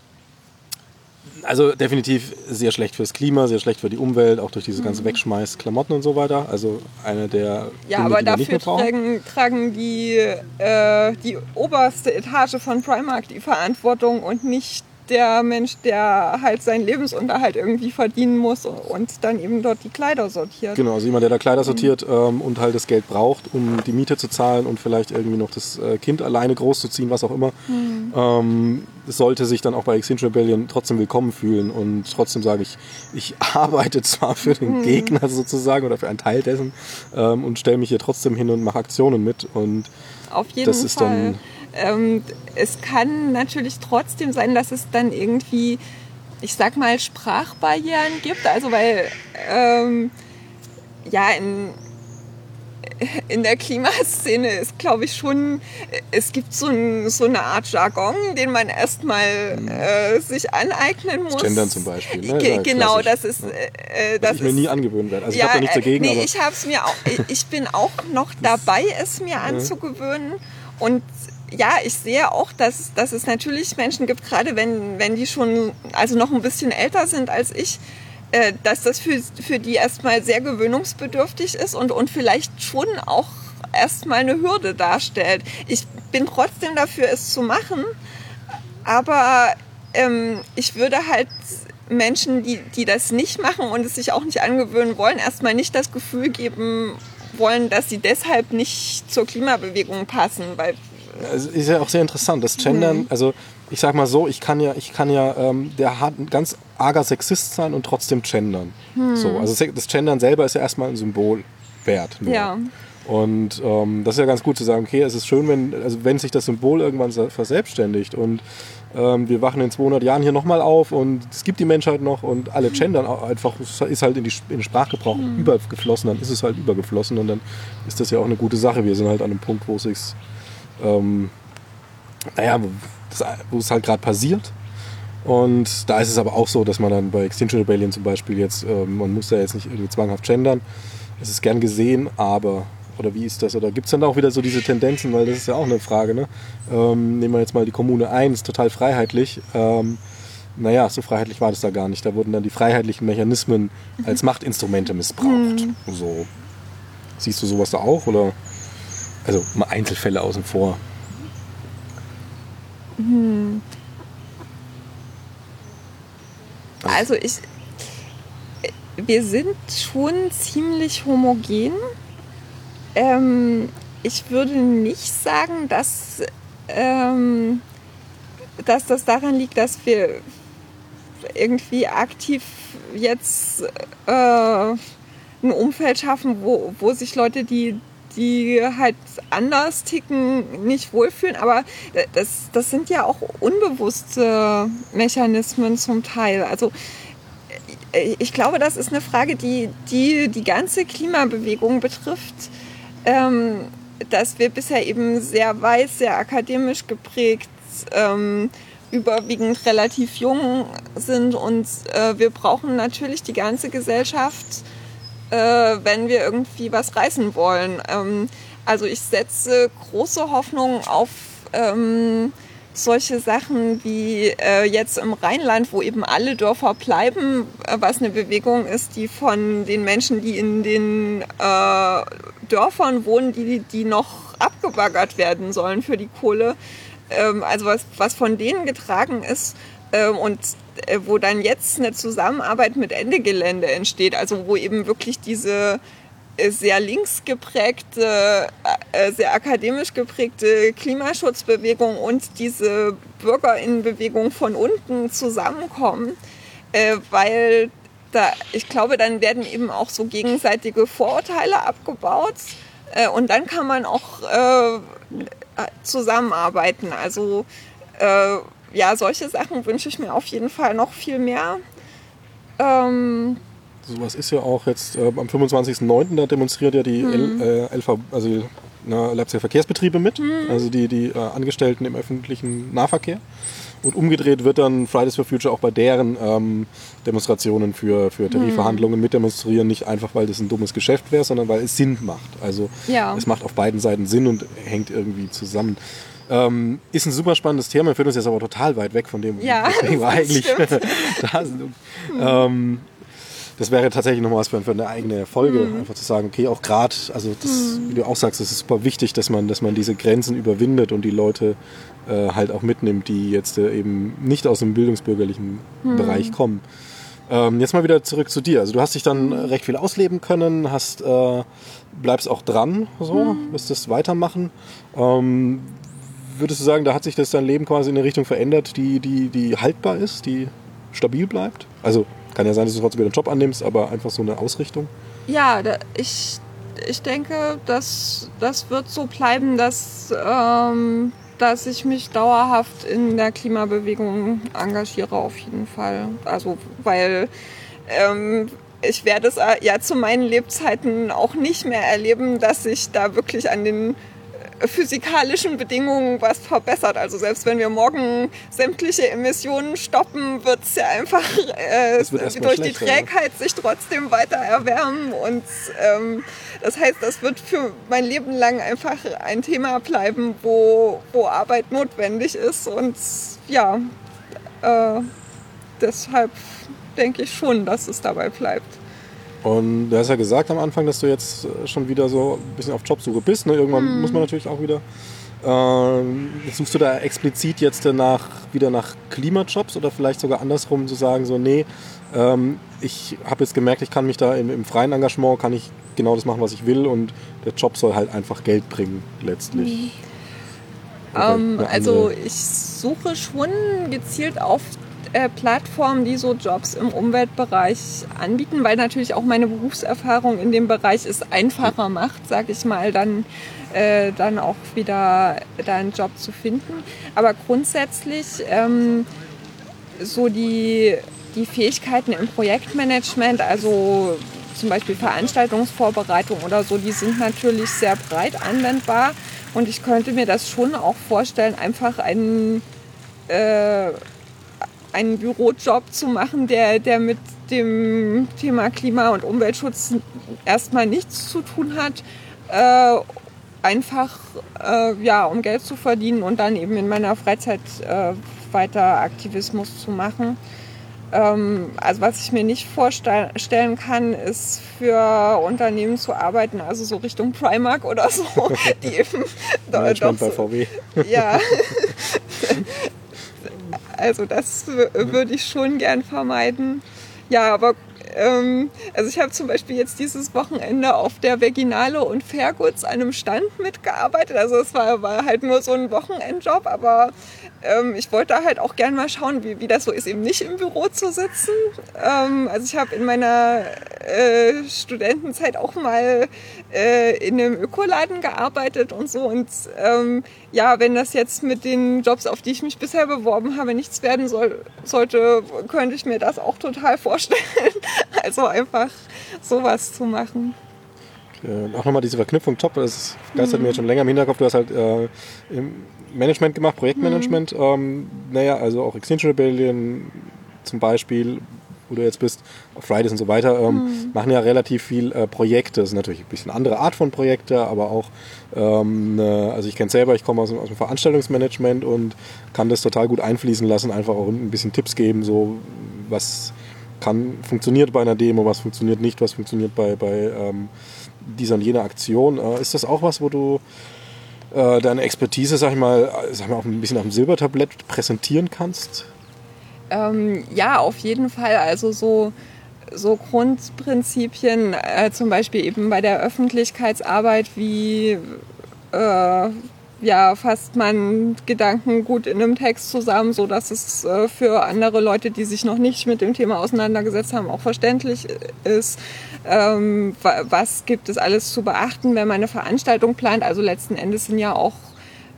also definitiv sehr schlecht fürs Klima, sehr schlecht für die Umwelt, auch durch diese ganze mhm. Wegschmeiß, Klamotten und so weiter. Also eine der ja, Dinge, aber die dafür tragen, tragen die, äh, die oberste Etage von Primark die Verantwortung und nicht der Mensch, der halt seinen Lebensunterhalt irgendwie verdienen muss und dann eben dort die Kleider sortiert. Genau, also jemand, der da Kleider sortiert ähm, und halt das Geld braucht, um die Miete zu zahlen und vielleicht irgendwie noch das äh, Kind alleine großzuziehen, was auch immer, mhm. ähm, sollte sich dann auch bei Extinction Rebellion trotzdem willkommen fühlen und trotzdem sage ich, ich arbeite zwar für den mhm. Gegner sozusagen oder für einen Teil dessen ähm, und stelle mich hier trotzdem hin und mache Aktionen mit und Auf jeden das ist Fall. dann ähm, es kann natürlich trotzdem sein, dass es dann irgendwie, ich sag mal, Sprachbarrieren gibt. Also weil ähm, ja in, in der Klimaszene ist, glaube ich, schon, es gibt so, ein, so, eine Art Jargon, den man erstmal mhm. äh, sich aneignen muss. Das Gendern zum Beispiel. Ne? Ja, genau, das ist. Äh, äh das ich mir nie angewöhnen werde. Also ja, ich habe da nichts dagegen. Nee, ich habe es mir auch, ich bin auch noch dabei, es mir anzugewöhnen. Und ja, ich sehe auch, dass, dass es natürlich Menschen gibt, gerade wenn, wenn die schon also noch ein bisschen älter sind als ich, äh, dass das für, für die erstmal sehr gewöhnungsbedürftig ist und, und vielleicht schon auch erstmal eine Hürde darstellt. Ich bin trotzdem dafür, es zu machen, aber ähm, ich würde halt Menschen, die, die das nicht machen und es sich auch nicht angewöhnen wollen, erstmal nicht das Gefühl geben wollen, dass sie deshalb nicht zur Klimabewegung passen, weil es ist ja auch sehr interessant. Das Gendern, mhm. also ich sag mal so, ich kann ja, ich kann ja, ähm, der hat ein ganz arger Sexist sein und trotzdem gendern. Mhm. So, also das Gendern selber ist ja erstmal ein Symbol wert. Nur. Ja. Und ähm, das ist ja ganz gut zu sagen, okay, es ist schön, wenn, also wenn sich das Symbol irgendwann verselbstständigt und ähm, wir wachen in 200 Jahren hier nochmal auf und es gibt die Menschheit noch und alle gendern einfach, ist halt in, die, in den Sprachgebrauch mhm. übergeflossen, dann ist es halt übergeflossen und dann ist das ja auch eine gute Sache. Wir sind halt an einem Punkt, wo es sich, ähm, naja, wo es halt gerade passiert. Und da ist es aber auch so, dass man dann bei Extinction Rebellion zum Beispiel jetzt, ähm, man muss da jetzt nicht irgendwie zwanghaft gendern. Es ist gern gesehen, aber oder wie ist das? Oder gibt es dann auch wieder so diese Tendenzen? Weil das ist ja auch eine Frage. Ne? Ähm, nehmen wir jetzt mal die Kommune 1, total freiheitlich. Ähm, naja, so freiheitlich war das da gar nicht. Da wurden dann die freiheitlichen Mechanismen als Machtinstrumente missbraucht. Mhm. So. Siehst du sowas da auch? Oder? Also mal Einzelfälle außen vor. Hm. Also ich, wir sind schon ziemlich homogen. Ähm, ich würde nicht sagen, dass, ähm, dass das daran liegt, dass wir irgendwie aktiv jetzt äh, ein Umfeld schaffen, wo, wo sich Leute, die, die halt anders ticken, nicht wohlfühlen. Aber das, das sind ja auch unbewusste Mechanismen zum Teil. Also ich glaube, das ist eine Frage, die die, die ganze Klimabewegung betrifft ähm, dass wir bisher eben sehr weiß, sehr akademisch geprägt, ähm, überwiegend relativ jung sind und äh, wir brauchen natürlich die ganze Gesellschaft, äh, wenn wir irgendwie was reißen wollen. Ähm, also ich setze große Hoffnung auf ähm, solche Sachen wie äh, jetzt im Rheinland, wo eben alle Dörfer bleiben, äh, was eine Bewegung ist, die von den Menschen, die in den äh, Dörfern wohnen, die, die noch abgebaggert werden sollen für die Kohle, ähm, also was, was von denen getragen ist ähm, und wo dann jetzt eine Zusammenarbeit mit Ende Gelände entsteht, also wo eben wirklich diese sehr links geprägte, äh, sehr akademisch geprägte Klimaschutzbewegung und diese Bürgerinnenbewegung von unten zusammenkommen, äh, weil da, ich glaube, dann werden eben auch so gegenseitige Vorurteile abgebaut äh, und dann kann man auch zusammenarbeiten. Also ja, solche Sachen wünsche ich mir auf jeden Fall noch viel mehr. Ähm, sowas ist ja auch jetzt äh, am 25.09. da demonstriert ja die mhm. L, äh, LV, also na, Leipziger Verkehrsbetriebe mit, mhm. also die, die äh, Angestellten im öffentlichen Nahverkehr. Und umgedreht wird dann Fridays for Future auch bei deren ähm, Demonstrationen für, für Tarifverhandlungen mhm. mitdemonstrieren, nicht einfach, weil das ein dummes Geschäft wäre, sondern weil es Sinn macht. Also ja. es macht auf beiden Seiten Sinn und hängt irgendwie zusammen. Ähm, ist ein super spannendes Thema, führt uns jetzt aber total weit weg von dem, ja, wir eigentlich da sind. Ähm, das wäre tatsächlich nochmal was für, eine eigene Folge, mhm. einfach zu sagen, okay, auch gerade, also das, mhm. wie du auch sagst, es ist super wichtig, dass man, dass man diese Grenzen überwindet und die Leute äh, halt auch mitnimmt, die jetzt äh, eben nicht aus dem bildungsbürgerlichen mhm. Bereich kommen. Ähm, jetzt mal wieder zurück zu dir. Also du hast dich dann recht viel ausleben können, hast, äh, bleibst auch dran, so, mhm. wirst das weitermachen. Ähm, würdest du sagen, da hat sich das dein Leben quasi in eine Richtung verändert, die, die, die haltbar ist, die stabil bleibt? Also kann ja sein, dass du trotzdem wieder einen Job annimmst, aber einfach so eine Ausrichtung. Ja, ich, ich denke, dass das wird so bleiben, dass, ähm, dass ich mich dauerhaft in der Klimabewegung engagiere, auf jeden Fall. Also, weil ähm, ich werde es ja zu meinen Lebzeiten auch nicht mehr erleben, dass ich da wirklich an den physikalischen Bedingungen was verbessert. Also selbst wenn wir morgen sämtliche Emissionen stoppen, wird es ja einfach äh, durch die Trägheit sich trotzdem weiter erwärmen. Und ähm, das heißt, das wird für mein Leben lang einfach ein Thema bleiben, wo, wo Arbeit notwendig ist. Und ja, äh, deshalb denke ich schon, dass es dabei bleibt. Und du hast ja gesagt am Anfang, dass du jetzt schon wieder so ein bisschen auf Jobsuche bist. Ne? Irgendwann hm. muss man natürlich auch wieder. Ähm, suchst du da explizit jetzt nach, wieder nach Klimajobs oder vielleicht sogar andersrum zu sagen, so, nee, ähm, ich habe jetzt gemerkt, ich kann mich da im, im, freien Engagement, kann ich genau das machen, was ich will und der Job soll halt einfach Geld bringen letztlich. Mhm. Ähm, also ich suche schon gezielt auf äh, Plattformen, die so Jobs im Umweltbereich anbieten, weil natürlich auch meine Berufserfahrung in dem Bereich es einfacher macht, sage ich mal, dann, äh, dann auch wieder da einen Job zu finden. Aber grundsätzlich ähm, so die die Fähigkeiten im Projektmanagement, also zum Beispiel Veranstaltungsvorbereitung oder so, die sind natürlich sehr breit anwendbar. Und ich könnte mir das schon auch vorstellen, einfach einen, äh, einen Bürojob zu machen, der, der mit dem Thema Klima- und Umweltschutz erstmal nichts zu tun hat. Äh, einfach äh, ja, um Geld zu verdienen und dann eben in meiner Freizeit äh, weiter Aktivismus zu machen. Ähm, also was ich mir nicht vorstellen kann, ist für Unternehmen zu arbeiten, also so Richtung Primark oder so, die eben doch bei VW. Ja. also das würde ich schon gern vermeiden. Ja, aber ähm, also ich habe zum Beispiel jetzt dieses Wochenende auf der Veginale und Fairgoods einem Stand mitgearbeitet. Also es war, war halt nur so ein Wochenendjob, aber ähm, ich wollte halt auch gern mal schauen, wie, wie das so ist, eben nicht im Büro zu sitzen. Ähm, also ich habe in meiner äh, Studentenzeit auch mal äh, in einem Ökoladen gearbeitet und so. Und ähm, ja, wenn das jetzt mit den Jobs, auf die ich mich bisher beworben habe, nichts werden soll, sollte, könnte ich mir das auch total vorstellen. Also einfach sowas zu machen. Äh, auch nochmal diese Verknüpfung Job, das geistert mhm. mir schon länger im Hinterkopf. Du hast halt äh, Management gemacht, Projektmanagement. Mhm. Ähm, naja, also auch Extinction Rebellion zum Beispiel, wo du jetzt bist, Fridays und so weiter, ähm, mhm. machen ja relativ viel äh, Projekte. Das ist natürlich ein bisschen andere Art von Projekte, aber auch, ähm, ne, also ich kenne selber, ich komme aus, aus, dem Veranstaltungsmanagement und kann das total gut einfließen lassen, einfach auch ein bisschen Tipps geben, so was kann, funktioniert bei einer Demo, was funktioniert nicht, was funktioniert bei, bei ähm, dieser und jener Aktion. Äh, ist das auch was, wo du äh, deine Expertise, sag ich mal, sag mal, auch ein bisschen auf dem Silbertablett präsentieren kannst? Ähm, ja, auf jeden Fall. Also so, so Grundprinzipien, äh, zum Beispiel eben bei der Öffentlichkeitsarbeit, wie äh, ja, fasst man Gedanken gut in einem Text zusammen, so dass es äh, für andere Leute, die sich noch nicht mit dem Thema auseinandergesetzt haben, auch verständlich ist. Ähm, was gibt es alles zu beachten, wenn man eine Veranstaltung plant? Also letzten Endes sind ja auch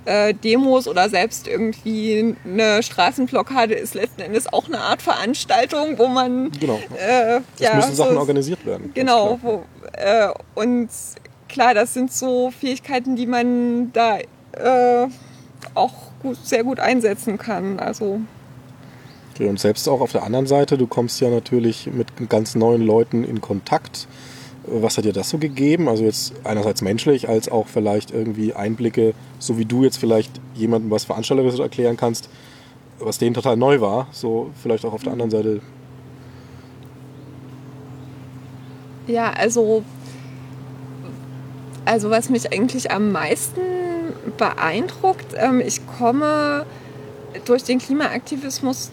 äh, Demos oder selbst irgendwie eine Straßenblockade ist letzten Endes auch eine Art Veranstaltung, wo man genau. Äh, es ja, müssen Sachen so, organisiert werden. Genau, wo, äh, und klar, das sind so Fähigkeiten, die man da äh, auch gut, sehr gut einsetzen kann. Also okay, und selbst auch auf der anderen Seite, du kommst ja natürlich mit ganz neuen Leuten in Kontakt. Was hat dir das so gegeben? Also jetzt einerseits menschlich, als auch vielleicht irgendwie Einblicke, so wie du jetzt vielleicht jemandem was Veranstalterisches erklären kannst, was denen total neu war. So vielleicht auch auf der anderen Seite. Ja, also, also was mich eigentlich am meisten beeindruckt. Ähm, ich komme durch den Klimaaktivismus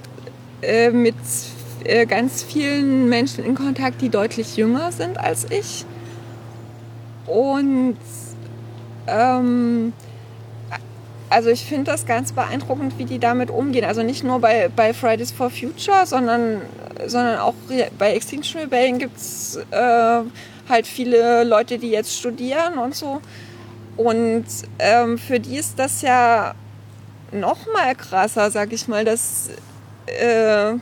äh, mit äh, ganz vielen Menschen in Kontakt, die deutlich jünger sind als ich. Und ähm, also ich finde das ganz beeindruckend, wie die damit umgehen. Also nicht nur bei, bei Fridays for Future, sondern, sondern auch bei Extinction Rebellion gibt es äh, halt viele Leute, die jetzt studieren und so. Und ähm, für die ist das ja noch mal krasser, sag ich mal, dass äh,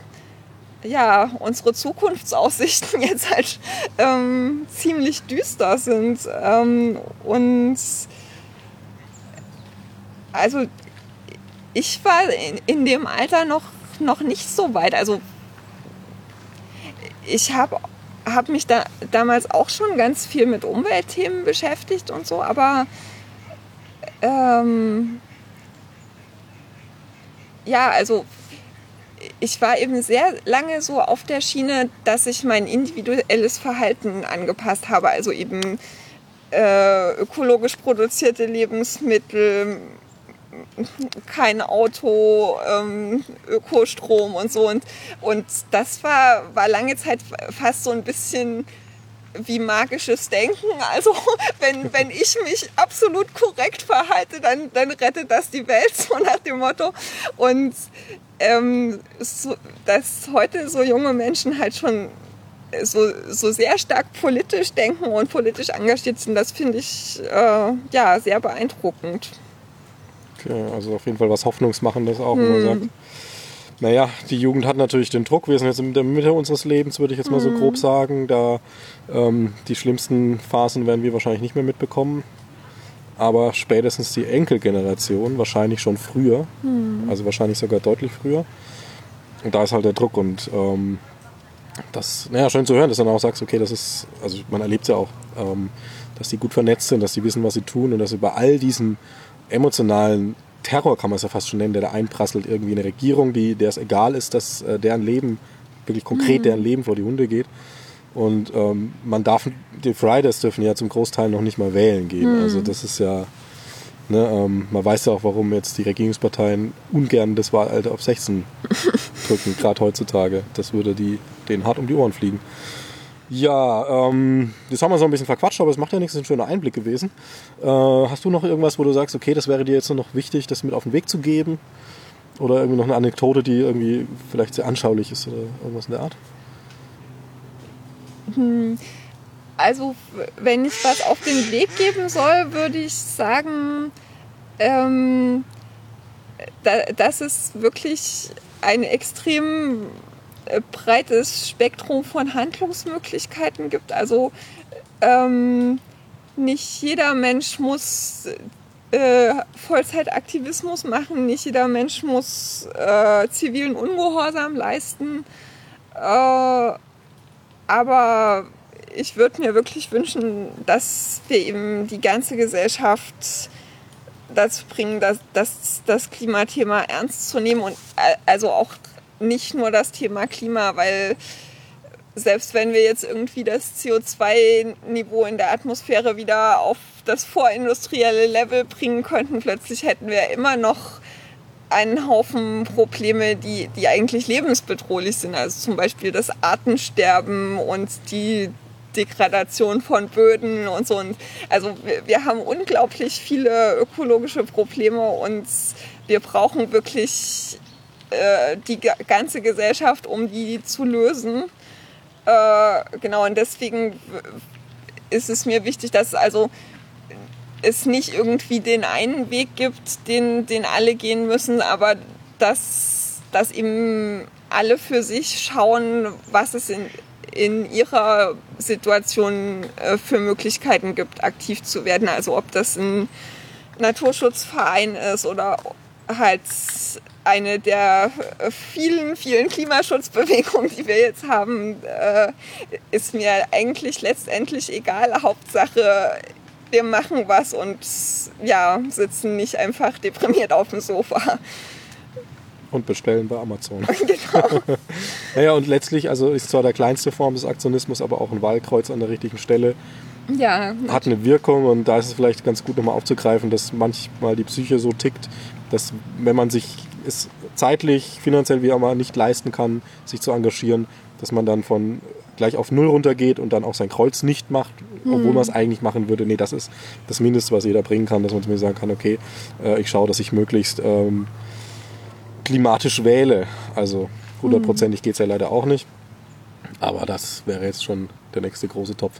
ja, unsere Zukunftsaussichten jetzt halt ähm, ziemlich düster sind. Ähm, und also ich war in, in, dem Alter noch, noch nicht so weit. Also ich habe habe mich da damals auch schon ganz viel mit Umweltthemen beschäftigt und so, aber ähm, ja, also ich war eben sehr lange so auf der Schiene, dass ich mein individuelles Verhalten angepasst habe. Also eben äh, ökologisch produzierte Lebensmittel, kein Auto, ähm, Ökostrom und so. Und, und das war, war lange Zeit fast so ein bisschen wie magisches Denken. Also wenn, wenn ich mich absolut korrekt verhalte, dann, dann rettet das die Welt, so nach dem Motto. Und ähm, so, dass heute so junge Menschen halt schon so, so sehr stark politisch denken und politisch engagiert sind, das finde ich äh, ja sehr beeindruckend. Okay, also auf jeden Fall was Hoffnungsmachendes auch, hm. wenn man hm. sagt. Naja, die Jugend hat natürlich den Druck. Wir sind jetzt in der Mitte unseres Lebens, würde ich jetzt mal so hm. grob sagen. Da ähm, die schlimmsten Phasen werden wir wahrscheinlich nicht mehr mitbekommen. Aber spätestens die Enkelgeneration, wahrscheinlich schon früher, mhm. also wahrscheinlich sogar deutlich früher. Und da ist halt der Druck und ähm, das, naja, schön zu hören, dass du dann auch sagst, okay, das ist, also man erlebt es ja auch, ähm, dass die gut vernetzt sind, dass sie wissen, was sie tun und dass über all diesen emotionalen Terror, kann man es ja fast schon nennen, der da einprasselt, irgendwie eine Regierung, die, der es egal ist, dass äh, deren Leben, wirklich konkret mhm. deren Leben vor die Hunde geht. Und ähm, man darf, die Fridays dürfen ja zum Großteil noch nicht mal wählen gehen. Mhm. Also das ist ja, ne, ähm, man weiß ja auch, warum jetzt die Regierungsparteien ungern das Wahlalter auf 16 drücken, gerade heutzutage. Das würde die, denen hart um die Ohren fliegen. Ja, ähm, das haben wir so ein bisschen verquatscht, aber es macht ja nichts, das ist ein schöner Einblick gewesen. Äh, hast du noch irgendwas, wo du sagst, okay, das wäre dir jetzt noch wichtig, das mit auf den Weg zu geben? Oder irgendwie noch eine Anekdote, die irgendwie vielleicht sehr anschaulich ist oder irgendwas in der Art? Hm, also, wenn ich was auf den Weg geben soll, würde ich sagen, ähm, da, dass es wirklich ein extrem äh, breites Spektrum von Handlungsmöglichkeiten gibt. Also ähm, nicht jeder Mensch muss äh, Vollzeitaktivismus machen, nicht jeder Mensch muss äh, zivilen Ungehorsam leisten. Äh, aber ich würde mir wirklich wünschen, dass wir eben die ganze Gesellschaft dazu bringen, dass, dass das Klimathema ernst zu nehmen und äh, also auch nicht nur das Thema Klima, weil selbst wenn wir jetzt irgendwie das CO2-Niveau in der Atmosphäre wieder auf das vorindustrielle Level bringen könnten, plötzlich hätten wir immer noch einen Haufen Probleme, die, die eigentlich lebensbedrohlich sind. Also zum Beispiel das Artensterben und die Degradation von Böden und so. Und also wir, wir haben unglaublich viele ökologische Probleme und wir brauchen wirklich äh, die ganze Gesellschaft, um die zu lösen. Äh, genau, und deswegen ist es mir wichtig, dass also es nicht irgendwie den einen Weg gibt, den, den alle gehen müssen, aber dass, dass eben alle für sich schauen, was es in, in ihrer Situation äh, für Möglichkeiten gibt, aktiv zu werden. Also ob das ein Naturschutzverein ist oder halt eine der vielen, vielen Klimaschutzbewegungen, die wir jetzt haben, äh, ist mir eigentlich letztendlich egal. Hauptsache, wir machen was und ja, sitzen nicht einfach deprimiert auf dem Sofa. Und bestellen bei Amazon. Genau. naja, und letztlich, also ist zwar der kleinste Form des Aktionismus, aber auch ein Wahlkreuz an der richtigen Stelle. Ja. Hat eine Wirkung und da ist es vielleicht ganz gut nochmal aufzugreifen, dass manchmal die Psyche so tickt, dass wenn man sich es zeitlich, finanziell wie auch immer nicht leisten kann, sich zu engagieren, dass man dann von gleich auf Null runtergeht und dann auch sein Kreuz nicht macht, obwohl mhm. man es eigentlich machen würde. Nee, das ist das Mindeste, was jeder bringen kann, dass man mir sagen kann, okay, äh, ich schaue, dass ich möglichst ähm, klimatisch wähle. Also hundertprozentig mhm. geht es ja leider auch nicht. Aber das wäre jetzt schon der nächste große Topf.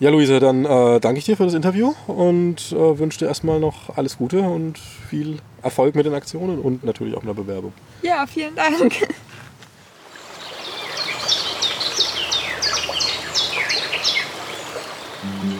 Ja, Luise, dann äh, danke ich dir für das Interview und äh, wünsche dir erstmal noch alles Gute und viel Erfolg mit den Aktionen und natürlich auch in der Bewerbung. Ja, vielen Dank. Mm-hmm.